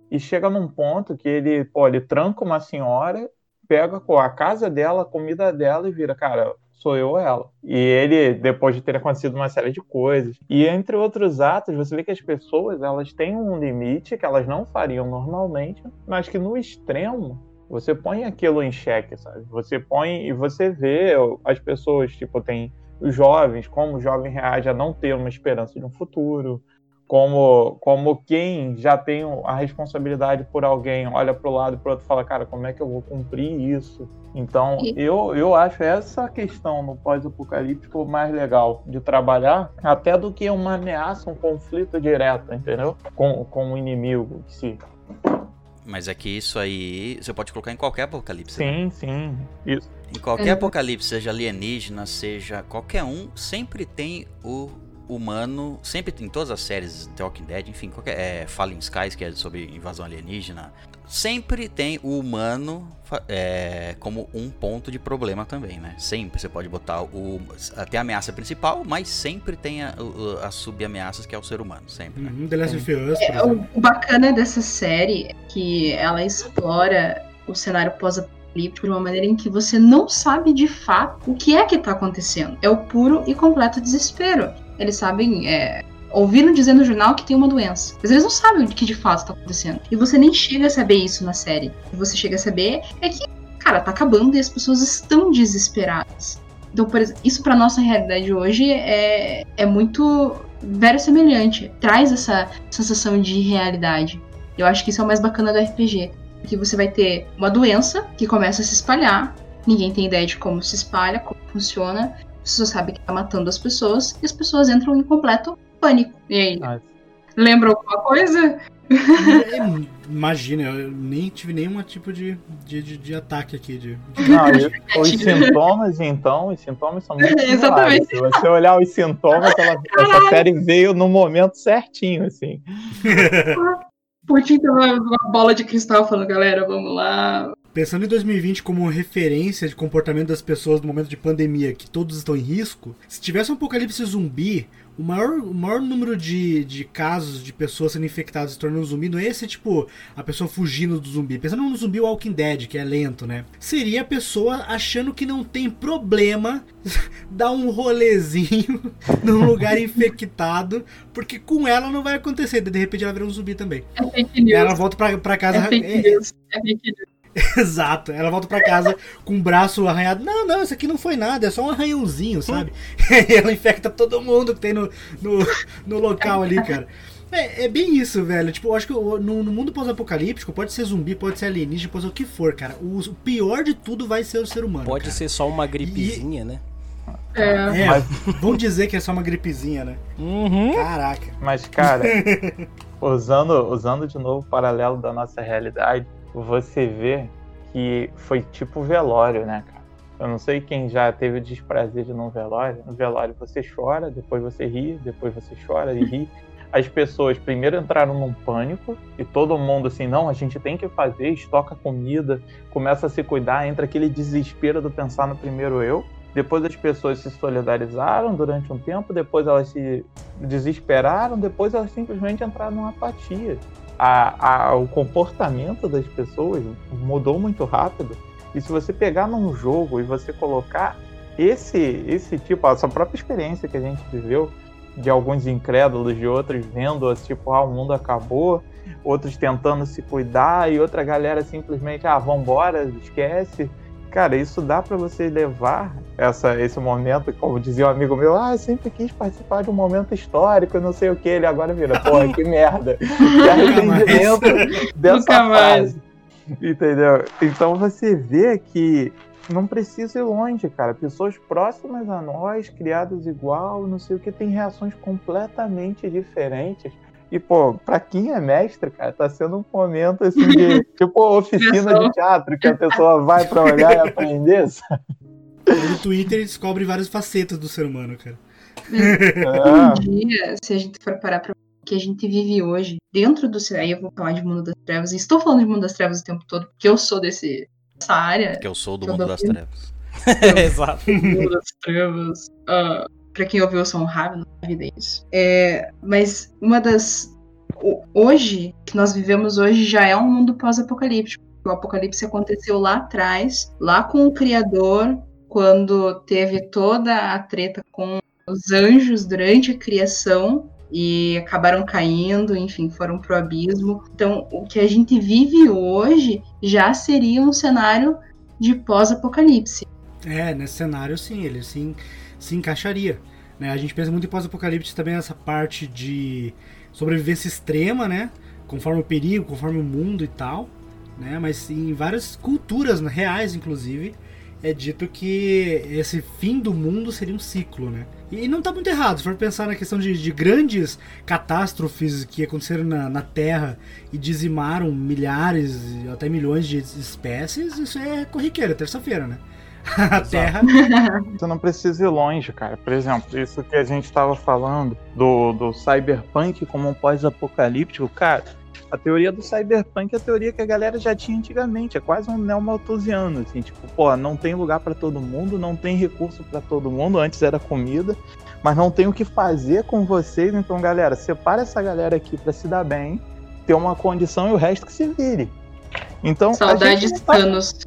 C: e chega num ponto que ele, pô, ele tranca uma senhora, pega pô, a casa dela, a comida dela e vira, cara, sou eu ou ela. E ele, depois de ter acontecido uma série de coisas, e entre outros atos, você vê que as pessoas, elas têm um limite que elas não fariam normalmente, mas que no extremo, você põe aquilo em xeque, sabe? Você põe e você vê as pessoas, tipo, tem os jovens, como o jovem reage a não ter uma esperança de um futuro, como, como quem já tem a responsabilidade por alguém olha para o lado e para o outro e fala, cara, como é que eu vou cumprir isso? Então,
D: E-
C: eu, eu acho essa questão no pós-apocalíptico mais legal de trabalhar, até do que uma ameaça, um conflito direto, entendeu? Com, com o inimigo em si.
E: Mas é que isso aí você pode colocar em qualquer apocalipse. né?
C: Sim, sim. Isso.
E: Em qualquer
D: É.
E: apocalipse, seja alienígena, seja qualquer um, sempre tem o humano, sempre tem todas as séries The Walking Dead, enfim, qualquer é, Fallen Skies, que é sobre invasão alienígena, sempre tem o humano é, como um ponto de problema também, né? Sempre você pode botar o até a ameaça principal, mas sempre tem a, as subameaças que é o ser humano, sempre. Né?
B: Uhum, The Last of Us, por
D: É, o, o bacana dessa série é que ela explora o cenário pós-apocalíptico de uma maneira em que você não sabe de fato o que é que tá acontecendo. É o puro e completo desespero. Eles sabem, é, ouviram dizer no jornal que tem uma doença, mas eles não sabem o que de fato tá acontecendo. E você nem chega a saber isso na série. O que você chega a saber é que, cara, tá acabando e as pessoas estão desesperadas. Então, por exemplo, isso pra nossa realidade hoje é, é muito verossemelhante. Traz essa sensação de realidade. Eu acho que isso é o mais bacana do RPG. Porque você vai ter uma doença que começa a se espalhar, ninguém tem ideia de como se espalha, como funciona, você só sabe que tá matando as pessoas, e as pessoas entram em completo pânico. E aí,
C: Ah,
D: lembra alguma coisa?
B: É, Imagina, eu nem tive nenhum tipo de, de, de, de ataque aqui. De...
C: Não, e os sintomas, então, os sintomas são muito similares.
D: Exatamente.
C: Se você olhar os sintomas, ela- essa série veio no momento certinho, assim.
D: Putin tem uma, uma bola de cristal falando, galera, vamos lá.
B: Pensando em 2020 como referência de comportamento das pessoas no momento de pandemia, que todos estão em risco, se tivesse um apocalipse zumbi, o maior, o maior número de, de casos de pessoas sendo infectadas e se tornando zumbi não ia ser tipo a pessoa fugindo do zumbi. Pensando no zumbi Walking Dead, que é lento, né? Seria a pessoa achando que não tem problema dar um rolezinho num lugar infectado, porque com ela não vai acontecer. De repente ela vira um zumbi também.
D: É fake
B: E
D: news.
B: ela volta pra, pra casa.
D: É fake
B: é-
D: news. É fake news.
B: Exato, ela volta pra casa com o braço arranhado. Não, não, isso aqui não foi nada, é só um arranhãozinho, sabe? e ela infecta todo mundo que tem no, no, no local ali, cara. É, é bem isso, velho. Tipo, eu acho que no, no mundo pós-apocalíptico pode ser zumbi, pode ser alienígena, pode ser o que for, cara. O, o pior de tudo vai ser o ser humano.
F: Pode
B: cara.
F: ser só uma gripezinha, né?
D: É,
B: É,
C: Mas-
B: dizer que é só uma gripezinha, né?
F: Uhum.
B: Caraca.
C: Mas, cara, usando, usando de novo o paralelo da nossa realidade, você vê que foi tipo velório, né, cara? Eu não sei quem já teve o desprazer de num velório. No velório você chora, depois você ri, depois você chora e ri. As pessoas primeiro entraram num pânico e todo mundo assim, não, a gente tem que fazer, estoca comida, começa a se cuidar, entra aquele desespero do pensar no primeiro eu. Depois as pessoas se solidarizaram durante um tempo, depois elas se desesperaram, depois elas simplesmente entraram numa apatia. A, a- o comportamento das pessoas mudou muito rápido. E se você pegar num jogo e você colocar esse, esse tipo, essa própria experiência que a gente viveu, de alguns incrédulos, de outros vendo, tipo, ah, o mundo acabou, outros tentando se cuidar e outra galera simplesmente, ah, vambora, esquece. Cara, isso dá pra você levar essa, esse momento, como dizia um amigo meu, ah, eu sempre quis participar de um momento histórico, não sei o que, ele agora vira, porra, que merda. Que arrependimento dessa
D: Nunca mais.
C: fase. Entendeu? Então você vê que não precisa ir longe, cara. Pessoas próximas a nós, criadas igual, não sei o que, têm reações completamente diferentes. E, pô, pra quem é mestre, cara, tá sendo um momento assim de tipo oficina de teatro, que a pessoa vai pra olhar e aprender, sabe?
B: No Twitter ele descobre várias facetas do ser humano, cara.
C: Ah,
D: Um dia, se a gente for parar pra que a gente vive hoje, dentro do cinema, aí eu vou falar de Mundo das Trevas, e estou falando de Mundo das Trevas o tempo todo, porque eu sou desse, dessa área,
E: Que eu sou do
D: Eu
E: mundo das trevas.
F: Exato.
D: Mundo das Trevas. ah, pra quem ouviu, sou um rápido na é isso. É, mas uma das. o- Hoje, que nós vivemos hoje, já é um mundo pós-apocalíptico. O apocalipse aconteceu lá atrás, lá com o Criador, quando teve toda a treta com os anjos durante a criação e acabaram caindo, enfim, foram pro abismo. Então, o que a gente vive hoje já seria um cenário de pós-apocalipse.
B: É, nesse cenário sim, ele sim se encaixaria. Né? A gente pensa muito em pós-apocalipse também nessa parte de sobrevivência extrema, né? Conforme o perigo, conforme o mundo e tal. Né? Mas em várias culturas reais, inclusive, é dito que esse fim do mundo seria um ciclo, né? E não tá muito errado, se for pensar na questão de, de grandes catástrofes que aconteceram na, na Terra e dizimaram milhares, até milhões de espécies, isso é corriqueiro, é terça-feira, né? A Terra
C: Você não precisa ir longe, cara. Por exemplo, isso que a gente estava falando do, do cyberpunk como um pós-apocalíptico, cara. A teoria do cyberpunk é a teoria que a galera já tinha antigamente. É quase um neomalthusiano, assim, tipo, pô, não tem lugar para todo mundo, não tem recurso para todo mundo. Antes era comida, mas não tem o que fazer com vocês. Então, galera, separa essa galera aqui para se dar bem, ter uma condição e o resto que se vire. Então,
D: Saudades
C: não tá-
D: Thanos.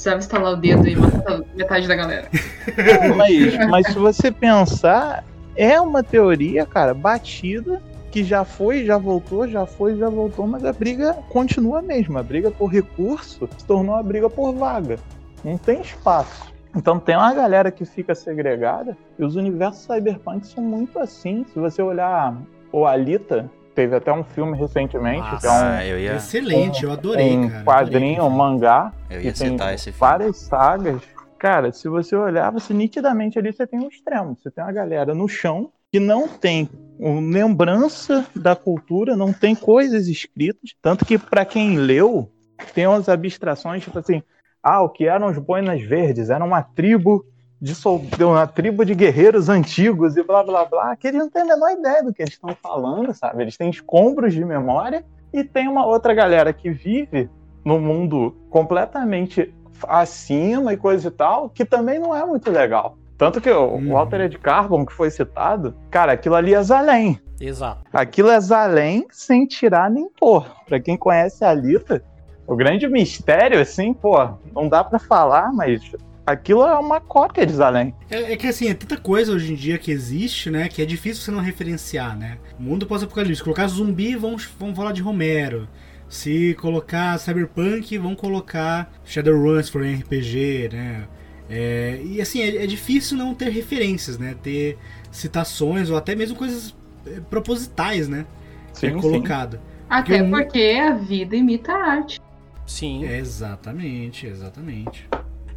D: Precisava instalar o dedo e matar metade da galera.
C: mas, mas se você pensar, é uma teoria, cara, batida, que já foi, já voltou, já foi, já voltou, mas a briga continua a mesma. A briga por recurso se tornou a briga por vaga. Não tem espaço. Então tem uma galera que fica segregada e os universos cyberpunk são muito assim. Se você olhar o Alita, teve até um filme recentemente, que é um,
E: eu ia,
B: excelente, eu adorei,
C: um
B: cara.
C: quadrinho, um mangá,
E: eu ia
C: tem
E: citar esse filme.
C: várias sagas. Cara, se você olhar, você nitidamente ali você tem um extremo. Você tem uma galera no chão que não tem um, lembrança da cultura, não tem coisas escritas. Tanto que, para quem leu, tem umas abstrações, tipo assim, ah, o que eram os boinas verdes? Era uma tribo de sol- uma tribo de guerreiros antigos e blá blá blá, que eles não têm a menor ideia do que eles estão falando, sabe? Eles têm escombros de memória e tem uma outra galera que vive no mundo completamente acima e coisa e tal, que também não é muito legal. Tanto que o
B: Uhum.
C: Walter Ed Carbon, que foi citado, cara, aquilo ali é Zalém.
F: Exato.
C: Aquilo é Zalém sem tirar nem pôr. Pra quem conhece a Alita, o grande mistério, assim, pô, não dá pra falar, mas aquilo é uma cópia de Zalém.
B: É, é que assim, é tanta coisa hoje em dia que existe, né? Que é difícil você não referenciar, né? Mundo pós-apocalipse. Colocar zumbi, vão, vão falar de Romero. Se colocar Cyberpunk, vão colocar Shadowrun, se for em RPG, né? É, e assim, é, é difícil não ter referências, né? Ter citações ou até mesmo coisas é, propositais, né? é
C: Sim, sim.
B: colocado.
D: Até
B: Porque um-
D: porque a vida imita a arte.
F: Sim.
B: Exatamente, exatamente.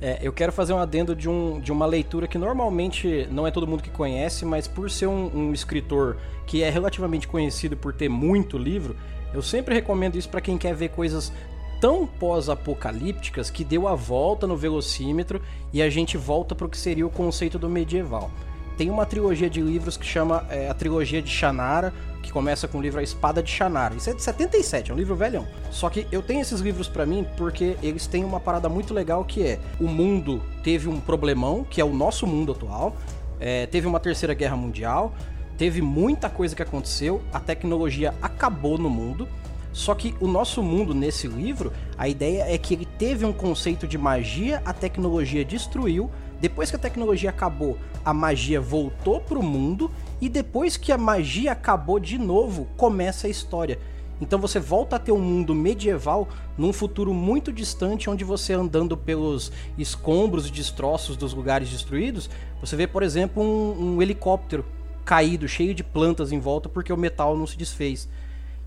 F: É, eu quero fazer um adendo de, um, de uma leitura que normalmente não é todo mundo que conhece, mas por ser um, um escritor que é relativamente conhecido por ter muito livro, eu sempre recomendo isso para quem quer ver coisas tão pós-apocalípticas que deu a volta no velocímetro e a gente volta para o que seria o conceito do medieval. Tem uma trilogia de livros que chama é, a trilogia de Shannara, que começa com o livro A Espada de Shannara. Isso é de 77, é um livro velhão. Só que eu tenho esses livros pra mim porque eles têm uma parada muito legal que é o mundo teve um problemão, que é o nosso mundo atual, é, teve uma terceira guerra mundial, teve muita coisa que aconteceu, a tecnologia acabou no mundo. Só que o nosso mundo nesse livro, a ideia é que ele teve um conceito de magia, a tecnologia destruiu. Depois que a tecnologia acabou, a magia voltou pro mundo e depois que a magia acabou de novo, começa a história. Então você volta a ter um mundo medieval num futuro muito distante, onde você andando pelos escombros e destroços dos lugares destruídos, você vê, por exemplo, um, um helicóptero caído, cheio de plantas em volta, porque o metal não se desfez.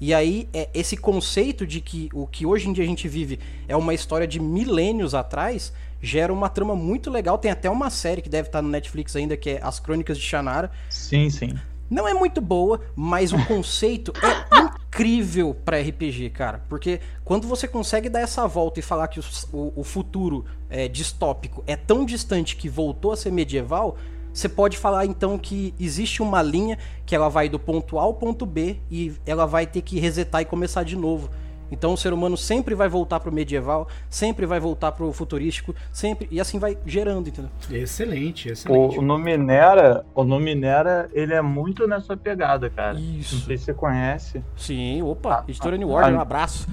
F: E aí, é, esse conceito de que o que hoje em dia a gente vive é uma história de milênios atrás, gera uma trama muito legal. Tem até uma série que deve estar no Netflix ainda, que é As Crônicas de Shannara.
C: Sim, sim.
F: Não é muito boa, mas o conceito é incrível pra RPG, cara. Porque quando você consegue dar essa volta e falar que o, o- o futuro é, distópico é tão distante que voltou a ser medieval, você pode falar então que existe uma linha que ela vai do ponto A ao ponto B e ela vai ter que resetar e começar de novo. Então o ser humano sempre vai voltar pro medieval, sempre vai voltar pro futurístico, sempre e assim vai gerando, entendeu?
B: Excelente, excelente.
C: O, o Numinera, o Numinera, ele é muito nessa pegada, cara. Não
F: Isso.
C: sei se você conhece.
F: Sim, opa, editora New Order, um abraço.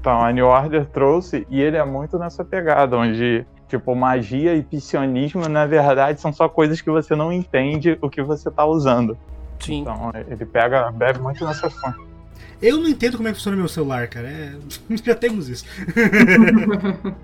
C: Então, a New Order trouxe, e ele é muito nessa pegada, onde, tipo, magia e piscionismo, na verdade, são só coisas que você não entende o que você tá usando.
F: Sim.
C: Então, ele pega, bebe muito nessa fonte.
B: Eu não entendo como é que funciona meu celular, cara. É, Já temos isso.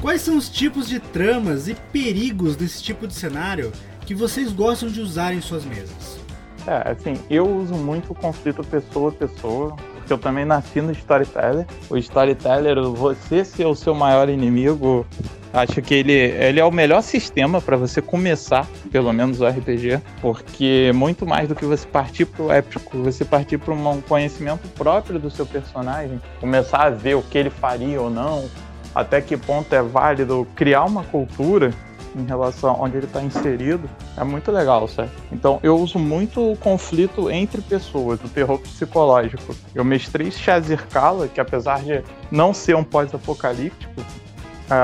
B: Quais são os tipos de tramas e perigos desse tipo de cenário que vocês gostam de usar em suas mesas?
C: É, assim, eu uso muito o conflito pessoa a pessoa, porque eu também nasci no Storyteller. O Storyteller, você ser o seu maior inimigo, acho que ele, ele é o melhor sistema para você começar, pelo menos o RPG, porque muito mais do que você partir pro épico, você partir para um conhecimento próprio do seu personagem, começar a ver o que ele faria ou não, até que ponto é válido criar uma cultura em relação a onde ele está inserido, é muito legal, certo? Então eu uso muito o conflito entre pessoas, o terror psicológico. Eu mestrei Shazir Kala, que apesar de não ser um pós-apocalíptico,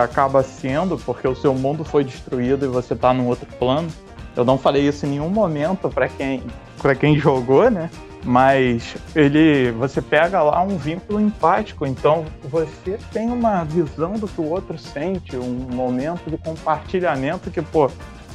C: acaba sendo porque o seu mundo foi destruído e você tá num outro plano. Eu não falei isso em nenhum momento para quem para quem jogou, né? Mas ele, você pega lá um vínculo empático, então você tem uma visão do que o outro sente, um momento de compartilhamento que, pô,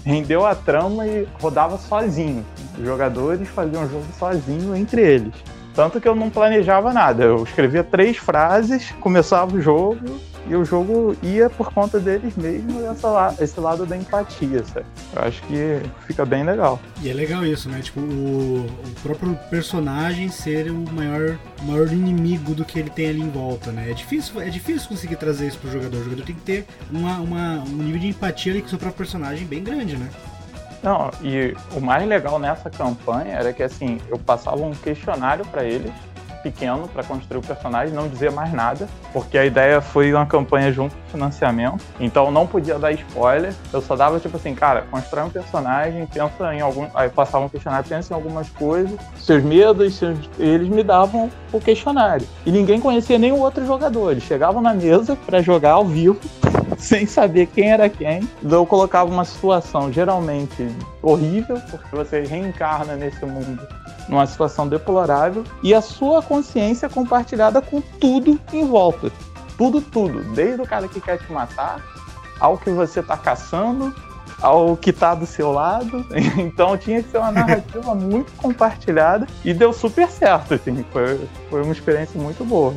C: rendeu a trama e rodava sozinho. Os jogadores faziam o jogo sozinho entre eles. Tanto que eu não planejava nada. Eu escrevia três frases, começava o jogo e o jogo ia por conta deles mesmo essa esse lado da empatia, sabe? Eu acho que fica bem legal.
B: E é legal isso, né? Tipo, o, o próprio personagem ser o maior, maior inimigo do que ele tem ali em volta, né? É difícil, é difícil conseguir trazer isso pro jogador. O jogador tem que ter uma, uma- um nível de empatia ali com o seu próprio personagem bem grande, né?
C: Não, e o mais legal nessa campanha era que assim, eu passava um questionário pra eles, pequeno, pra construir o personagem, não dizer mais nada, porque a ideia foi uma campanha junto com financiamento, então não podia dar spoiler, eu só dava tipo assim, cara, constrói um personagem, pensa em algum. Aí passava um questionário, pensa em algumas coisas, seus medos, seus... eles me davam o questionário. E ninguém conhecia nem o outro jogador, eles chegavam na mesa pra jogar ao vivo sem saber quem era quem. Eu colocava uma situação geralmente horrível, porque você reencarna nesse mundo numa situação deplorável, e a sua consciência compartilhada com tudo em volta. Tudo, tudo. Desde o cara que quer te matar, ao que você tá caçando, ao que tá do seu lado. Então tinha que ser uma narrativa muito compartilhada e deu super certo, assim. Foi, foi uma experiência muito boa.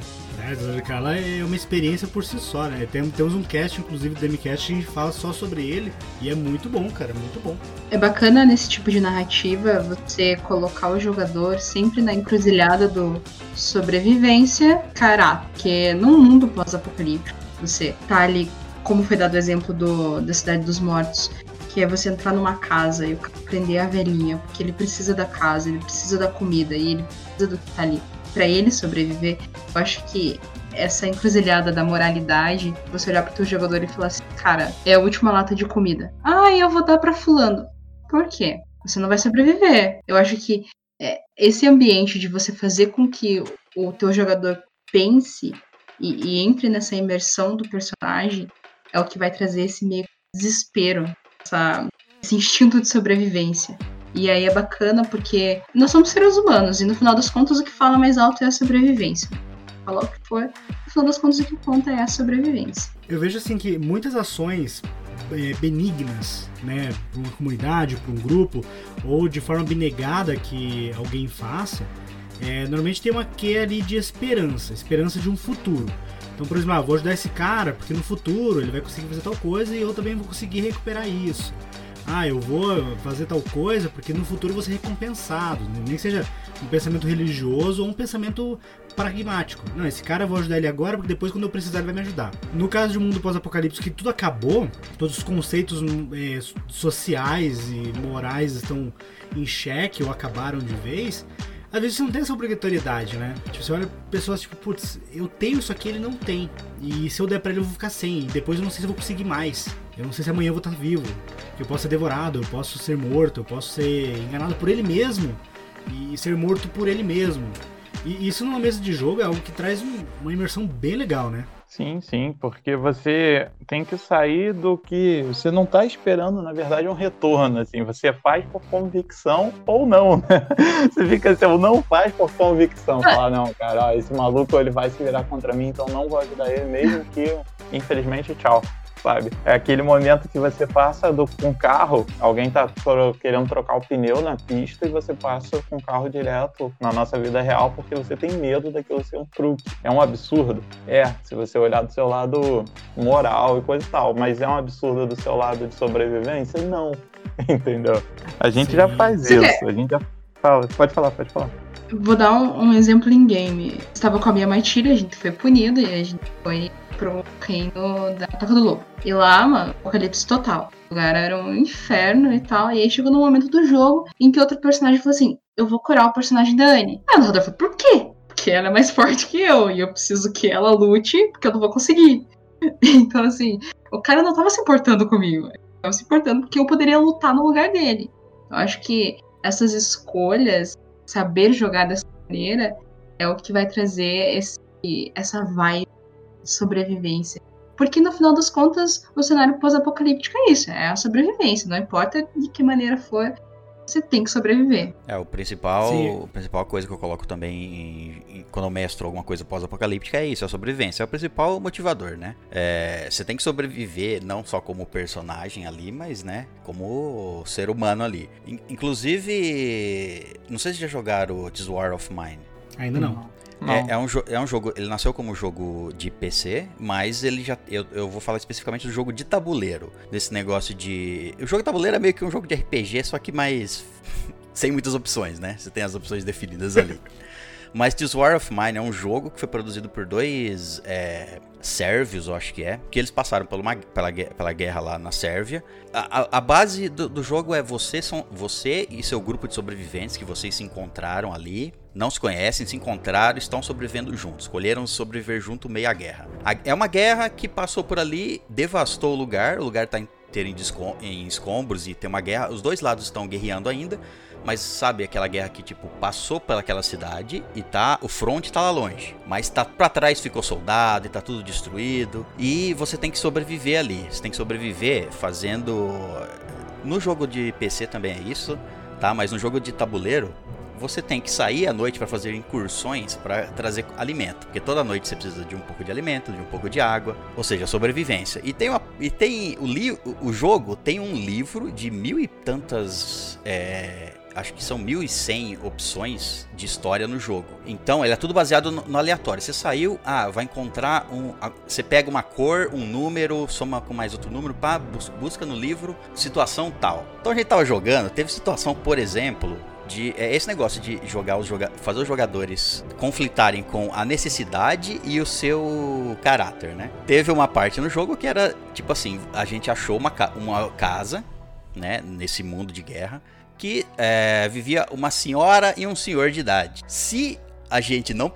B: É, Kala é uma experiência por si só, né? Tem, temos um cast, inclusive, do Demicast, que a gente fala só sobre ele. E é muito bom, cara, muito bom.
D: É bacana nesse tipo de narrativa você colocar o jogador sempre na encruzilhada do sobrevivência, cará, porque num mundo pós-apocalíptico, você tá ali, como foi dado o exemplo do, da Cidade dos Mortos, que é você entrar numa casa e prender a velhinha, porque ele precisa da casa, ele precisa da comida e ele precisa do que tá ali. Pra ele sobreviver, eu acho que essa encruzilhada da moralidade, você olhar pro teu jogador e falar assim, cara, é a última lata de comida. Ah, eu vou dar pra fulano. Por quê? Você não vai sobreviver. Eu acho que é, esse ambiente de você fazer com que o teu jogador pense e, e entre nessa imersão do personagem é o que vai trazer esse meio desespero, essa- esse instinto de sobrevivência. E aí é bacana porque nós somos seres humanos e no final das contas o que fala mais alto é a sobrevivência. Falar o que for, no final das contas o que conta é a sobrevivência.
B: Eu vejo assim que muitas ações é, benignas, né, para uma comunidade, para um grupo, ou de forma abnegada que alguém faça, é, normalmente tem uma quê ali de esperança, esperança de um futuro. Então, por exemplo, ah, vou ajudar esse cara porque no futuro ele vai conseguir fazer tal coisa e eu também vou conseguir recuperar isso. Ah, eu vou fazer tal coisa porque no futuro vou ser recompensado. né? Nem que seja um pensamento religioso ou um pensamento pragmático. Não, esse cara eu vou ajudar ele agora porque depois quando eu precisar ele vai me ajudar. No caso de um mundo pós-apocalipse que tudo acabou, todos os conceitos é, sociais e morais estão em xeque ou acabaram de vez, às vezes você não tem essa obrigatoriedade, né? Tipo, você olha pessoas tipo, putz, eu tenho isso aqui, ele não tem. E se eu der pra ele, eu vou ficar sem. E depois eu não sei se eu vou conseguir mais. Eu não sei se amanhã eu vou estar vivo. Que eu posso ser devorado, eu posso ser morto, eu posso ser enganado por ele mesmo. E ser morto por ele mesmo. E isso numa mesa de jogo é algo que traz um- uma imersão bem legal, né?
C: Sim, sim, porque você tem que sair do que você não tá esperando, na verdade, um retorno, assim, você faz por convicção ou não, né? Você fica assim, eu não faz por convicção, fala, não, cara, ó, esse maluco ele vai se virar contra mim, então não vou ajudar ele, mesmo que, infelizmente, tchau. Sabe? É aquele momento que você passa do, com o carro, alguém tá querendo trocar o pneu na pista e você passa com o carro direto na nossa vida real porque você tem medo daquilo ser um truque. É um absurdo? É, se você olhar do seu lado moral e coisa e tal, mas é um absurdo do seu lado de sobrevivência? Não. Entendeu? A gente já
B: Sim.
C: faz
D: Você
C: isso, a gente já fala. Pode falar, pode falar.
D: Vou dar um, um exemplo em game. Estava com a minha matilha, a gente foi punido e a gente foi pro reino da Toca do Lobo. E lá, mano, apocalipse total. O lugar era um inferno e tal. E aí chegou no momento do jogo em que outro personagem falou assim: Eu vou curar o personagem da Anne. Aí o narrador falou: Por quê? Porque ela é mais forte que eu. E eu preciso que ela lute, porque eu não vou conseguir. Então, assim, o cara não tava se importando comigo. Ele tava se importando porque eu poderia lutar no lugar dele. Eu acho que essas escolhas saber jogar dessa maneira é o que vai trazer esse, essa vibe sobrevivência. Porque no final das contas, o cenário pós-apocalíptico é isso, é a sobrevivência. Não importa de que maneira for, você tem que sobreviver.
E: É, o principal,
B: Sim.
E: a principal coisa que eu coloco também em- em- quando eu mestro alguma coisa pós-apocalíptica é isso, é a sobrevivência. É o principal motivador, né? É, você tem que sobreviver não só como personagem ali, mas, né, como ser humano ali. In- inclusive, não sei se já jogaram This War of Mine.
B: Ainda não.
E: É, é um é um jogo, ele nasceu como jogo de PC, mas ele já. Eu, eu vou falar especificamente do jogo de tabuleiro. Desse negócio de. O jogo de tabuleiro é meio que um jogo de RPG, só que mais. sem muitas opções, né? Você tem as opções definidas ali. Mas This War of Mine é um jogo que foi produzido por dois é, sérvios, eu acho que é. Que eles passaram por uma, pela, pela guerra lá na Sérvia. A, a- a base do, do jogo é você, são, você e seu grupo de sobreviventes que vocês se encontraram ali. Não se conhecem, se encontraram, estão sobrevivendo juntos. Escolheram sobreviver junto meio à guerra. É uma guerra que passou por ali, devastou o lugar. O lugar tá inteiro em, escombros e tem uma guerra. Os dois lados estão guerreando ainda. Mas sabe aquela guerra que, tipo, passou pelaquela cidade e tá. O front tá lá longe. Mas tá pra trás ficou soldado e tá tudo destruído. E você tem que sobreviver ali. Você tem que sobreviver fazendo. No jogo de PC também é isso, tá? Mas no jogo de tabuleiro. Você tem que sair à noite para fazer incursões para trazer alimento, porque toda noite você precisa de um pouco de alimento, de um pouco de água, ou seja, sobrevivência. E tem, uma, e tem o, li, o- jogo tem um livro de mil e tantas é, acho que são 1100 opções de história no jogo. Então, ele é tudo baseado no, no aleatório. Você saiu, ah, vai encontrar um. a- Você pega uma cor, um número, soma com mais outro número, pá, bus- busca no livro, situação tal. Então a gente tava jogando, teve situação, por exemplo, de é esse negócio de jogar os joga fazer os jogadores conflitarem com a necessidade e o seu caráter, né? Teve uma parte no jogo que era tipo assim, a gente achou uma, ca- uma casa, né, nesse mundo de guerra, que é, vivia uma senhora e um senhor de idade. Se a gente não.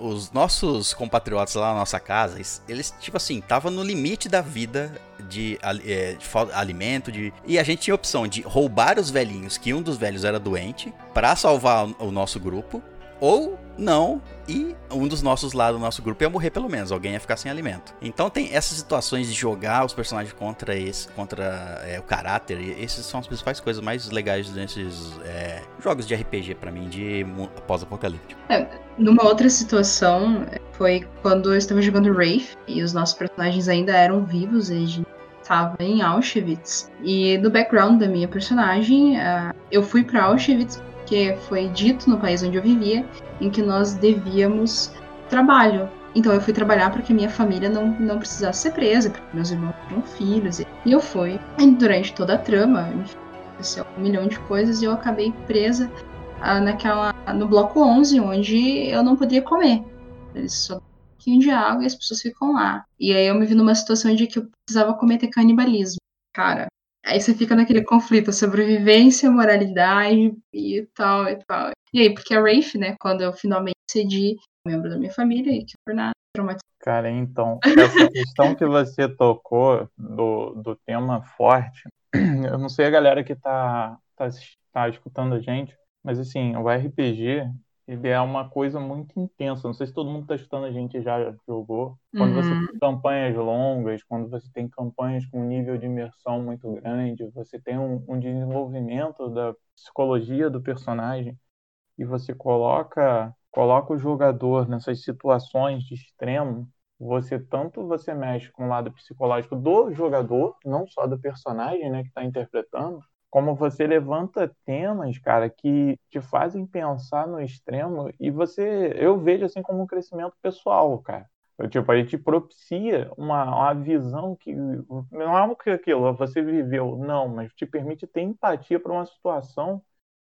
E: os nossos compatriotas lá na nossa casa, eles, tipo assim, estavam no limite da vida de, é, de alimento, de. E a gente tinha a opção de roubar os velhinhos, que um dos velhos era doente, pra salvar o, nosso grupo, ou não, e um dos nossos lá do nosso grupo ia morrer pelo menos, alguém ia ficar sem alimento. Então tem essas situações de jogar os personagens contra esse, contra é, o caráter, e essas são as principais coisas mais legais desses é, jogos de RPG pra mim, de pós-apocalíptico.
D: Numa outra situação, foi quando eu estava jogando Wraith e os nossos personagens ainda eram vivos, e a gente estava em Auschwitz. E no background da minha personagem, ah, eu fui para Auschwitz porque foi dito no país onde eu vivia em que nós devíamos trabalho. Então eu fui trabalhar para que minha família não, não precisasse ser presa, porque meus irmãos tinham filhos. E eu fui. E durante toda a trama, enfim, aconteceu um milhão de coisas e eu acabei presa ah, naquela no bloco 11, onde eu não podia comer. Eles só pouquinho de água e as pessoas ficam lá. E aí eu me vi numa situação de que eu precisava cometer canibalismo. Cara, aí você fica naquele conflito, sobrevivência, moralidade e tal e tal. E aí, porque a Rafe, né, quando eu finalmente cedi membro da minha família e que por nada traumatizado.
C: Cara, então, essa questão que você tocou do, do tema forte, eu não sei a galera que tá, tá, tá escutando a gente, mas assim, o RPG, ele é uma coisa muito intensa. Não sei se todo mundo que tá escutando a gente já jogou. Quando você
D: Uhum.
C: tem campanhas longas, quando você tem campanhas com um nível de imersão muito grande, você tem um, um desenvolvimento da psicologia do personagem e você coloca coloca o jogador nessas situações de extremo, você tanto você mexe com o lado psicológico do jogador, não só do personagem, né, que está interpretando, como você levanta temas, cara, que te fazem pensar no extremo e você, eu vejo assim como um crescimento pessoal, cara. Eu, Tipo, a gente propicia uma, uma visão que não é o que aquilo você viveu, não, mas te permite ter empatia para uma situação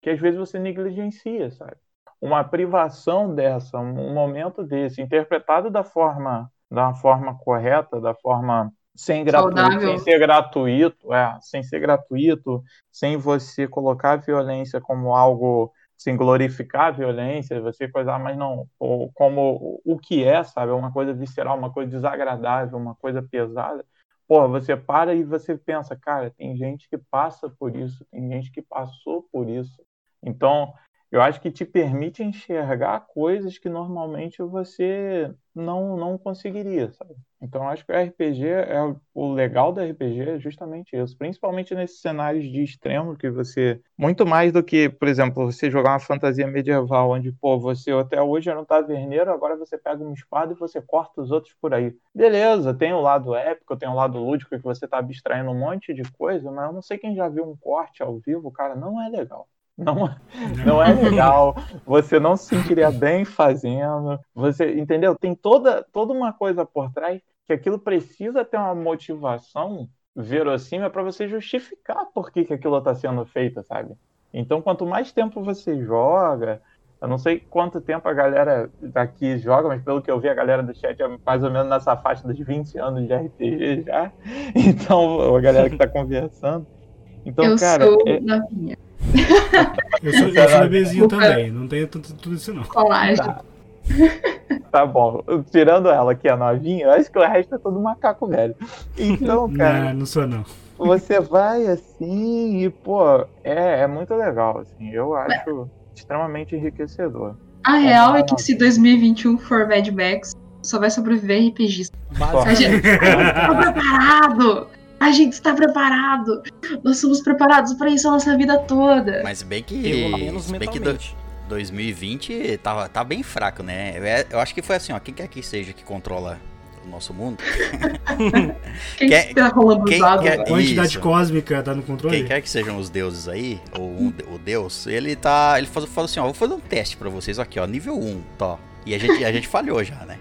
C: que às vezes você negligencia, sabe? Uma privação dessa, um momento desse, interpretado da forma, da forma correta, da forma sem, gratuito, sem ser gratuito, é, sem ser gratuito, sem você colocar a violência como algo, sem glorificar a violência, você coisar, mas não, ou como o que é, sabe? Uma coisa visceral, uma coisa desagradável, uma coisa pesada. Porra, você para e você pensa, cara, tem gente que passa por isso, tem gente que passou por isso. Então, eu acho que te permite enxergar coisas que normalmente você não, não conseguiria, sabe? Então, eu acho que o RPG é o- o legal do RPG é justamente isso, principalmente nesses cenários de extremo que você muito mais do que, por exemplo, você jogar uma fantasia medieval onde, pô, você até hoje era um taverneiro, agora você pega uma espada e você corta os outros por aí. Beleza, tem o lado épico, tem o lado lúdico que você tá abstraindo um monte de coisa, mas eu não sei quem já viu um corte ao vivo, cara, não é legal. Não, não é legal, você não se sentiria bem fazendo, você, entendeu? Tem toda, toda uma coisa por trás que aquilo precisa ter uma motivação verossímil para você justificar por que, que aquilo está sendo feito, sabe? Então, quanto mais tempo você joga, eu não sei quanto tempo a galera daqui joga, mas pelo que eu vi, a galera do chat é mais ou menos nessa faixa dos 20 anos de RPG já. Então, a galera que tá conversando. Então,
D: eu
C: cara,
D: sou
C: é-
D: novinha.
B: Eu sou, eu sou bebezinho
D: Desculpa.
B: também, não tenho tudo, tudo isso não.
D: Colagem.
C: Tá. Tá bom. Tirando ela que é novinha, eu acho que o resto é todo macaco velho. Então, cara,
B: Não, não sou não.
C: você vai assim e, pô, é, é muito legal, assim. Eu acho extremamente enriquecedor.
D: A real é que se 2021 for Mad Max, só vai sobreviver RPGista. Gente está preparado! A gente está preparado! Nós somos preparados para isso a nossa vida toda.
E: Mas bem que.
F: Pelo menos
E: bem que do-
F: mentalmente.
E: 2020 tá, tá bem fraco, né? É- Eu acho que foi assim, ó. Quem quer que seja que controla do nosso mundo.
D: Quem
E: Quem-
D: tá rolando
E: quem
D: os dados
E: quer-?
B: A quantidade
E: Isso.
B: cósmica tá no controle?
E: Quem quer que sejam os deuses aí, ou um o deus, ele tá. Ele faz- fala assim, ó, vou fazer um teste pra vocês aqui, ó, nível 1, tá. E a gente, a gente falhou já, né?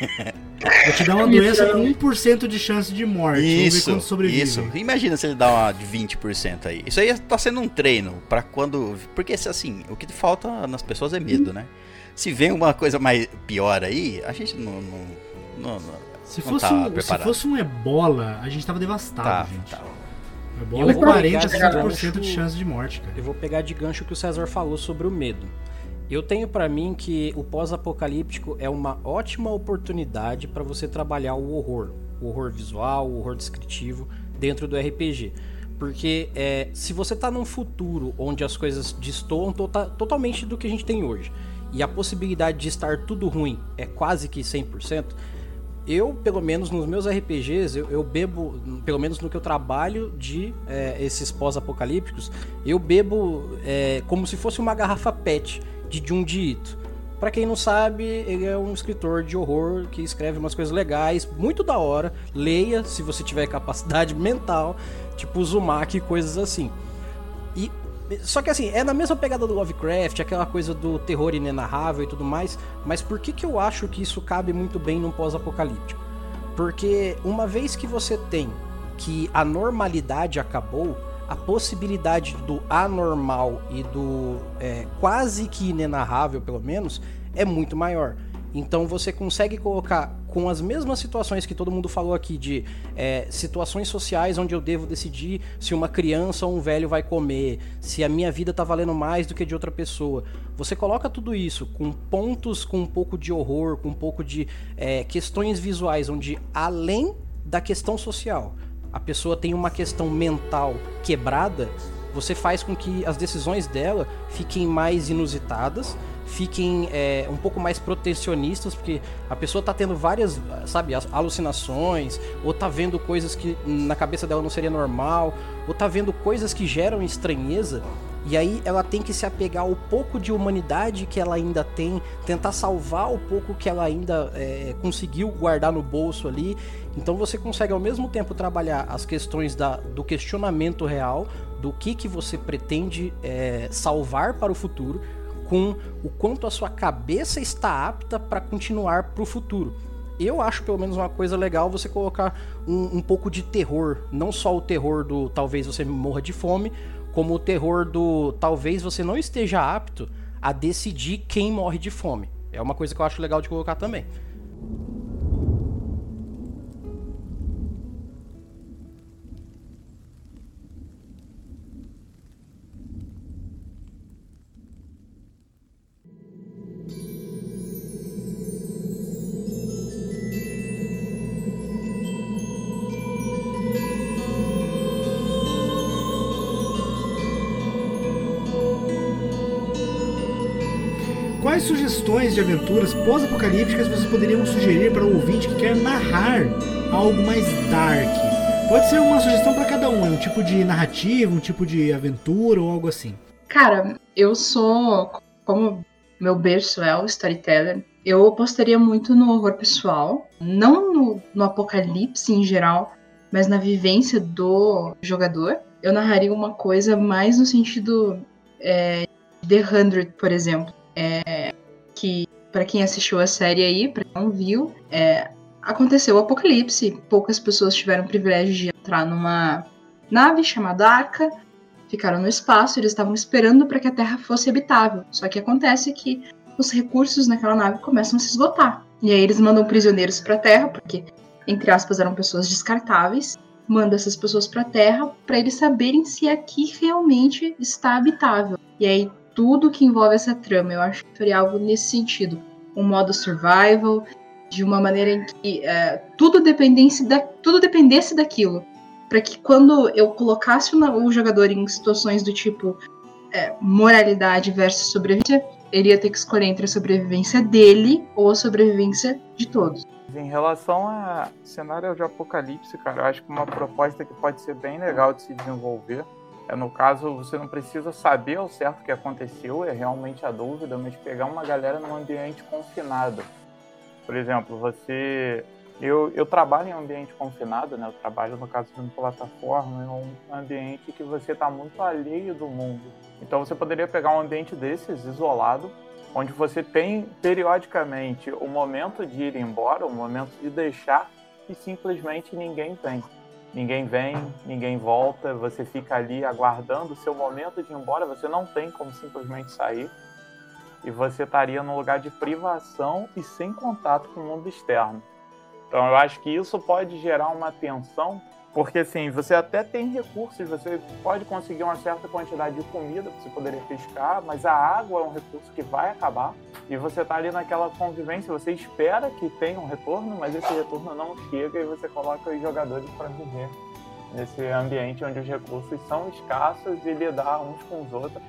B: Vou te dar uma doença com 1% de chance de morte. Vamos ver
E: Isso, isso. Imagina se ele dá uma de 20% aí. Isso aí tá sendo um treino pra quando. Porque se assim, o que falta nas pessoas é medo, né? Se vem uma coisa mais pior aí, a gente não. não, não- não-
B: Se
E: não
B: fosse,
E: tá
B: um, se
E: preparado.
B: fosse um ebola, a gente tava devastado,
E: Tá,
B: gente.
E: tá.
B: Ebola é
F: Eu vou
B: 40,
F: pegar
B: 50% de
F: gancho-
B: chance de morte, cara.
F: Eu vou pegar de gancho o que o César falou sobre o medo. Eu tenho pra mim que o pós-apocalíptico é uma ótima oportunidade pra você trabalhar o horror, o horror visual, o horror descritivo dentro do RPG. Porque é, se você tá num futuro onde as coisas destoam tota- totalmente do que a gente tem hoje, e a possibilidade de estar tudo ruim é quase que 100%, eu, pelo menos nos meus RPGs, eu, eu bebo, pelo menos no que eu trabalho de é, esses pós-apocalípticos, eu bebo é, como se fosse uma garrafa PET de Junji Ito. Pra quem não sabe, ele é um escritor de horror que escreve umas coisas legais, muito da hora. Leia se você tiver capacidade mental, tipo Uzumaki e coisas assim. E só que assim, é na mesma pegada do Lovecraft, aquela coisa do terror inenarrável e tudo mais, mas por que que eu acho que isso cabe muito bem num pós-apocalíptico? Porque uma vez que você tem que a normalidade acabou, a possibilidade do anormal e do é, quase que inenarrável, pelo menos, é muito maior. Então você consegue colocar com as mesmas situações que todo mundo falou aqui de é, situações sociais onde eu devo decidir se uma criança ou um velho vai comer, se a minha vida tá valendo mais do que de outra pessoa. Você coloca tudo isso com pontos com um pouco de horror, com um pouco de é, questões visuais, onde além da questão social, a pessoa tem uma questão mental quebrada, você faz com que as decisões dela fiquem mais inusitadas, fiquem é, um pouco mais protecionistas, porque a pessoa tá tendo várias, sabe, alucinações, ou tá vendo coisas que na cabeça dela não seria normal, ou tá vendo coisas que geram estranheza, e aí ela tem que se apegar ao pouco de humanidade que ela ainda tem, tentar salvar o pouco que ela ainda é, conseguiu guardar no bolso ali. Então você consegue ao mesmo tempo trabalhar as questões da, do questionamento real, do que, que você pretende é, salvar para o futuro, com o quanto a sua cabeça está apta para continuar para o futuro. Eu acho pelo menos uma coisa legal você colocar um, um pouco de terror, não só o terror do talvez você morra de fome, como o terror do talvez você não esteja apto a decidir quem morre de fome. É uma coisa que eu acho legal de colocar também.
B: Quais sugestões de aventuras pós-apocalípticas vocês poderiam sugerir para o ouvinte que quer narrar algo mais dark? Pode ser uma sugestão para cada um, é um tipo de narrativa, um tipo de aventura ou algo assim.
D: Cara, eu sou, como meu berço é o storyteller, eu apostaria muito no horror pessoal, não no, no apocalipse em geral, mas na vivência do jogador. Eu narraria uma coisa mais no sentido é, The Hundred, por exemplo, é, que para quem assistiu a série aí, para quem não viu, é, aconteceu o apocalipse, poucas pessoas tiveram o privilégio de entrar numa nave chamada Arca, ficaram no espaço, eles estavam esperando para que a Terra fosse habitável. Só que acontece que os recursos naquela nave começam a se esgotar. E aí eles mandam prisioneiros para a Terra, porque entre aspas eram pessoas descartáveis, manda essas pessoas para a Terra para eles saberem se aqui realmente está habitável. E aí tudo que envolve essa trama, eu acho que seria algo nesse sentido, um modo survival, de uma maneira em que é, tudo dependesse da, tudo dependesse daquilo. Para que quando eu colocasse o, jogador em situações do tipo é, moralidade versus sobrevivência, ele ia ter que escolher entre a sobrevivência dele ou a sobrevivência de todos.
C: Em relação a cenário de apocalipse, cara, eu acho que uma proposta que pode ser bem legal de se desenvolver no caso você não precisa saber ao certo o que aconteceu, é realmente a dúvida, mas pegar uma galera num ambiente confinado. Por exemplo, você Eu, eu trabalho em um ambiente confinado, né? Eu trabalho, no caso de uma plataforma, em um ambiente que você está muito alheio do mundo. Então você poderia pegar um ambiente desses, isolado, onde você tem periodicamente o momento de ir embora, o momento de deixar, e simplesmente ninguém vem. Ninguém vem, ninguém volta, você fica ali aguardando o seu momento de ir embora, você não tem como simplesmente sair. E você estaria num lugar de privação e sem contato com o mundo externo. Então eu acho que isso pode gerar uma tensão, porque assim, você até tem recursos, você pode conseguir uma certa quantidade de comida para você poderia pescar, mas a água é um recurso que vai acabar e você tá ali naquela convivência, você espera que tenha um retorno, mas esse retorno não chega e você coloca os jogadores para viver nesse ambiente onde os recursos são escassos e lidar uns com os outros.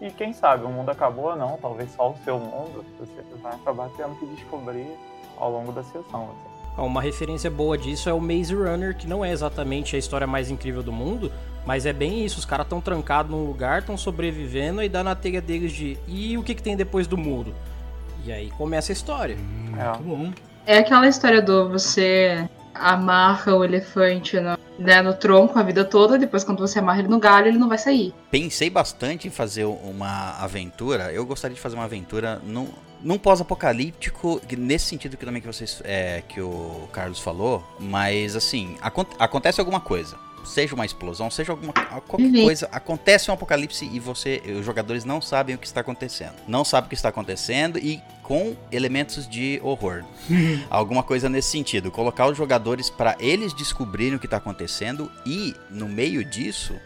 C: E quem sabe, o mundo acabou ou não, talvez só o seu mundo, você vai acabar tendo que descobrir ao longo da sessão. Assim.
F: Uma referência boa disso é o Maze Runner, que não é exatamente a história mais incrível do mundo, mas é bem isso. Os caras estão trancados num lugar, estão sobrevivendo e dá na telha deles de e o que, que tem depois do muro? E aí começa a história.
C: É.
B: Muito bom.
D: É aquela história do você amarra o elefante no, né, no tronco a vida toda, depois quando você amarra ele no galho, ele não vai sair.
E: Pensei bastante em fazer uma aventura. Eu gostaria de fazer uma aventura num, num pós-apocalíptico, nesse sentido que também que vocês é, que o Carlos falou, mas assim, acon- acontece alguma coisa. Seja uma explosão, seja alguma qualquer
D: Uhum.
E: coisa, acontece um apocalipse e você, os jogadores não sabem o que está acontecendo. Não sabem o que está acontecendo e com elementos de horror. alguma coisa nesse sentido, colocar os jogadores para eles descobrirem o que está acontecendo e no meio disso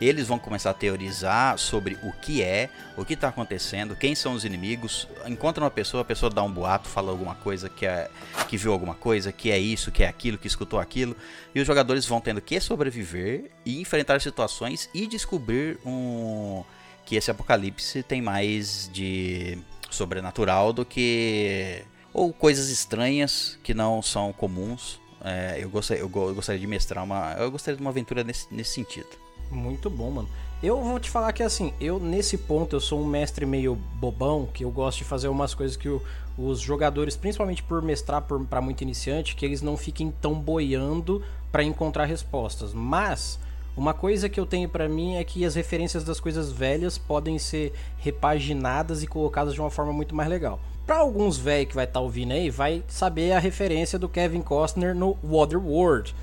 E: eles vão começar a teorizar sobre o que é, o que está acontecendo, quem são os inimigos. Encontra uma pessoa, a pessoa dá um boato, fala alguma coisa que é que viu alguma coisa, que é isso, que é aquilo, que escutou aquilo, e os jogadores vão tendo que sobreviver e enfrentar situações e descobrir um que esse apocalipse tem mais de sobrenatural do que ou coisas estranhas que não são comuns. É, eu, gostaria, eu, go- eu gostaria de mestrar uma. Eu gostaria de uma aventura nesse, nesse sentido.
F: Muito bom, mano. Eu vou te falar que assim, eu nesse ponto eu sou um mestre meio bobão, que eu gosto de fazer umas coisas que o- os jogadores, principalmente por mestrar pra muito iniciante, que eles não fiquem tão boiando pra encontrar respostas. Mas uma coisa que eu tenho pra mim é que as referências das coisas velhas podem ser repaginadas e colocadas de uma forma muito mais legal. Pra alguns velhos que vai estar ouvindo aí, vai saber a referência do Kevin Costner no Waterworld.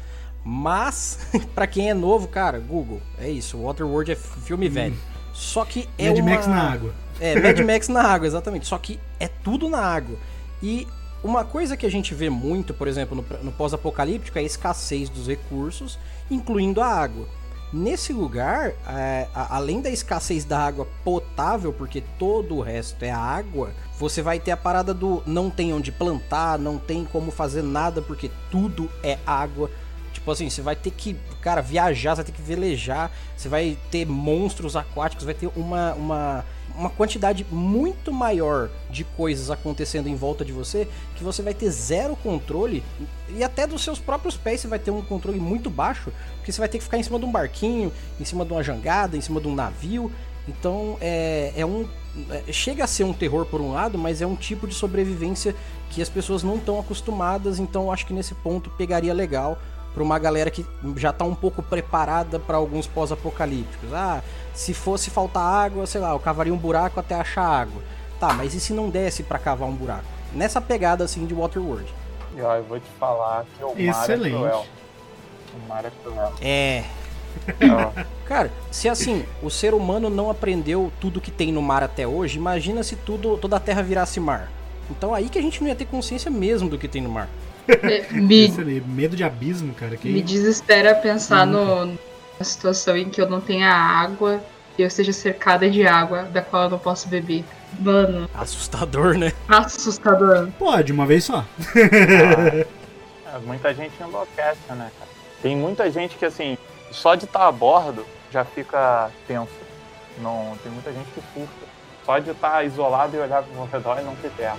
F: Mas, pra quem é novo, cara, Google, é isso. Waterworld é filme velho. Só que é
B: Mad
F: uma...
B: Max na água.
F: É, Mad Max na água, exatamente. Só que é tudo na água. E uma coisa que a gente vê muito, por exemplo, no, no pós-apocalíptico é a escassez dos recursos, incluindo a água. Nesse lugar, é, a- além da escassez da água potável, porque todo o resto é água, você vai ter a parada do não tem onde plantar, não tem como fazer nada, porque tudo é água. Tipo assim, você vai ter que, cara, viajar, você vai ter que velejar, você vai ter monstros aquáticos, vai ter uma, uma, uma quantidade muito maior de coisas acontecendo em volta de você, que você vai ter zero controle, e até dos seus próprios pés você vai ter um controle muito baixo, porque você vai ter que ficar em cima de um barquinho, em cima de uma jangada, em cima de um navio. Então é, é um. é- chega a ser um terror por um lado, mas é um tipo de sobrevivência que as pessoas não estão acostumadas, então acho que nesse ponto pegaria legal para uma galera que já tá um pouco preparada para alguns pós-apocalípticos. Ah, se fosse faltar água, sei lá, eu cavaria um buraco até achar água. Tá, mas e se não desse para cavar um buraco? Nessa pegada assim de Waterworld.
C: E ó, eu vou te falar que o mar
B: Excelente.
C: é cruel. O mar é cruel.
F: É,
C: Ó,
F: Cara, se assim, o ser humano não aprendeu tudo que tem no mar até hoje, imagina se tudo, toda a terra virasse mar. Então aí que a gente não ia ter consciência mesmo do que tem no mar.
D: É, Me,
B: ali, medo de abismo, cara. Que...
D: me desespera pensar no, na situação em que eu não tenha água e eu esteja cercada de água da qual eu não posso beber. Mano,
F: Assustador, né?
D: assustador.
B: Pode, uma vez só.
C: é, muita gente enlouquece, né, cara? Tem muita gente que, assim, só de estar a bordo já fica tenso. Não, tem muita gente que surta. Só de estar isolado e olhar pro redor e não ter terra.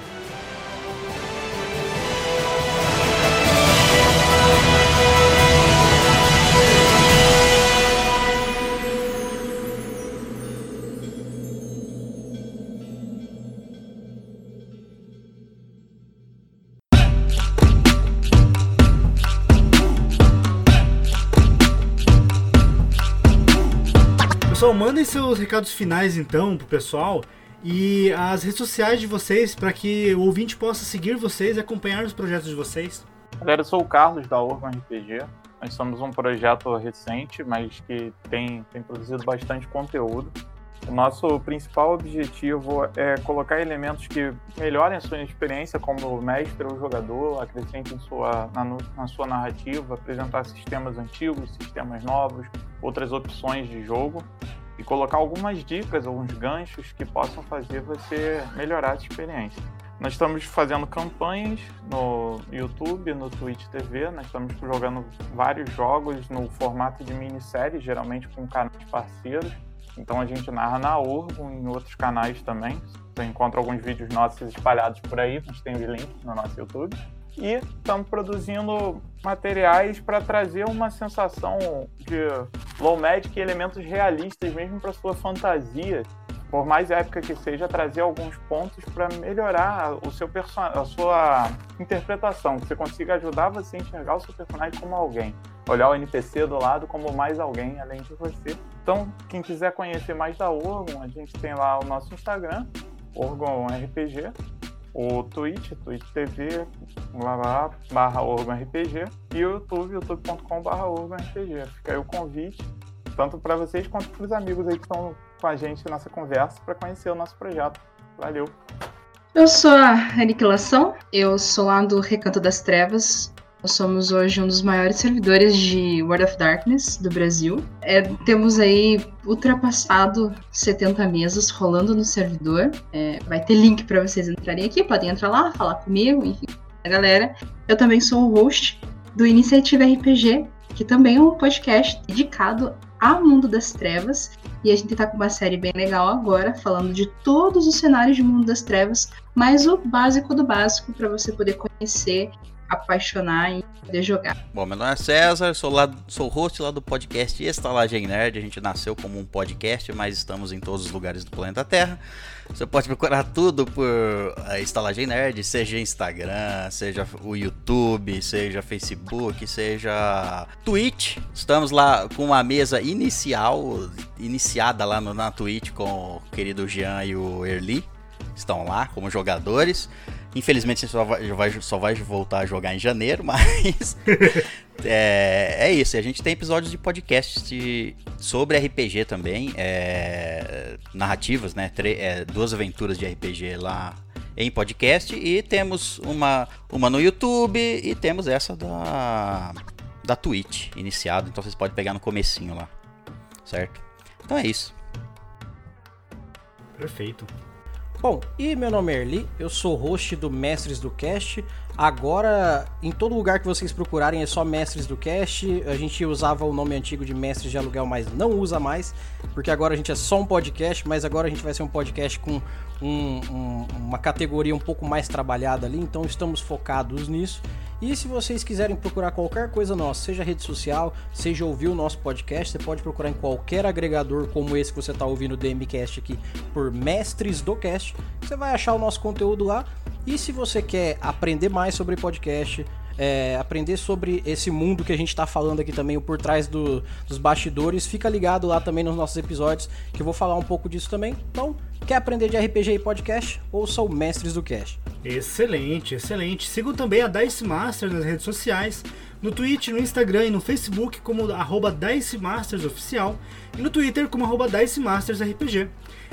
B: Pessoal, mandem seus recados finais então pro pessoal e as redes sociais de vocês para que o ouvinte possa seguir vocês e acompanhar os projetos de vocês.
C: Galera, eu sou o Carlos da Orban RPG. Nós somos um projeto recente, mas que tem, tem produzido bastante conteúdo. O nosso principal objetivo é colocar elementos que melhorem a sua experiência como mestre ou jogador, acrescentem sua, na, na sua narrativa, apresentar sistemas antigos, sistemas novos, outras opções de jogo e colocar algumas dicas, alguns ganchos que possam fazer você melhorar essa experiência. Nós estamos fazendo campanhas no YouTube, no Twitch TV, nós estamos jogando vários jogos no formato de minissérie, geralmente com canais parceiros. Então a gente narra na Orgo, em outros canais também. Você encontra alguns vídeos nossos espalhados por aí, a gente tem o link no nosso YouTube. E estamos produzindo materiais para trazer uma sensação de low magic e elementos realistas mesmo para sua fantasia por mais épica que seja, trazer alguns pontos para melhorar o seu a sua interpretação, que você consiga ajudar você a enxergar o seu personagem como alguém. Olhar o NPC do lado como mais alguém além de você. Então, quem quiser conhecer mais da Orgon, a gente tem lá o nosso Instagram, Orgon RPG, o Twitch, Twitch TV, lá, lá barra RPG, e o YouTube, youtube.com barra RPG. Fica aí o convite, tanto para vocês quanto para os amigos aí que estão com a gente nessa conversa para conhecer o nosso projeto. Valeu!
D: Eu sou a Aniquilação, eu sou lá do Recanto das Trevas. Nós somos hoje um dos maiores servidores de World of Darkness do Brasil. É, temos aí ultrapassado 70 mesas rolando no servidor. É, vai ter link para vocês entrarem aqui, podem entrar lá, falar comigo, enfim, a galera. Eu também sou o host do Iniciativa RPG, que também é um podcast dedicado ao mundo das trevas. E a gente tá com uma série bem legal agora, falando de todos os cenários de mundo das trevas, mas o básico do básico para você poder conhecer, apaixonar e poder jogar.
E: Bom, meu nome é César, sou, lá, sou host lá do podcast Estalagem Nerd. A gente nasceu como um podcast, mas estamos em todos os lugares do planeta Terra. Você pode procurar tudo por eh, Estalagem Nerd, seja Instagram, seja o YouTube, seja Facebook, seja Twitch. Estamos lá com uma mesa inicial, iniciada lá no, na Twitch com o querido Jean e o Erli. Estão lá como jogadores. Infelizmente você só vai, só vai voltar a jogar em janeiro, mas é, é, isso. A gente tem episódios de podcast sobre RPG também, é, narrativas, né? Tre, é, duas aventuras de RPG lá em podcast e temos uma, uma no YouTube e temos essa da da Twitch iniciado, então vocês podem pegar no comecinho lá, certo? Então é isso.
B: Perfeito.
F: Bom, e meu nome é Erli, eu sou host do Mestres do Cast. Agora, em todo lugar que vocês procurarem é só Mestres do Cast. A gente usava o nome antigo de Mestres de Aluguel, mas não usa mais, porque agora a gente é só um podcast, mas agora a gente vai ser um podcast com um, um, uma categoria um pouco mais trabalhada ali, então estamos focados nisso. E se vocês quiserem procurar qualquer coisa nossa, seja rede social, seja ouvir o nosso podcast, você pode procurar em qualquer agregador como esse que você está ouvindo o DMCast aqui por Mestres do Cast. Você vai achar o nosso conteúdo lá. E se você quer aprender mais sobre podcast, é, aprender sobre esse mundo que a gente está falando aqui também, o por trás do, dos bastidores, fica ligado lá também nos nossos episódios, que eu vou falar um pouco disso também. Então, quer aprender de RPG e podcast? Ouça o Mestres do Cast.
B: Excelente, excelente. Sigam também a Dice Masters nas redes sociais, no Twitch, no Instagram e no Facebook como arroba Dice Masters Oficial e no Twitter como arroba Dice Masters RPG.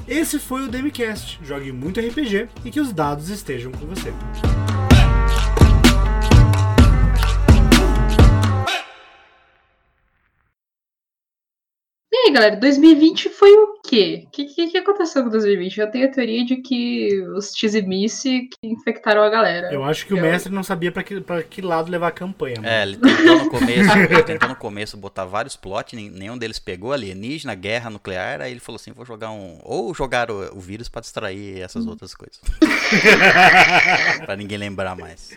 B: Esse foi o Demicast. Jogue muito RPG e que os dados estejam com você.
D: E aí, galera, 2020 foi o quê? O que, que, que aconteceu com 2020? Eu tenho a teoria de que os Tizimice que infectaram a galera.
B: Eu acho que o
D: Eu-
B: mestre não sabia pra que, pra que lado levar a campanha. mano.
E: É, ele tentou no começo, ele tentou no começo botar vários plots, nen- nenhum deles pegou alienígena, guerra nuclear, aí ele falou assim, vou jogar um. Ou jogar o, o vírus pra distrair essas outras coisas. pra ninguém lembrar mais.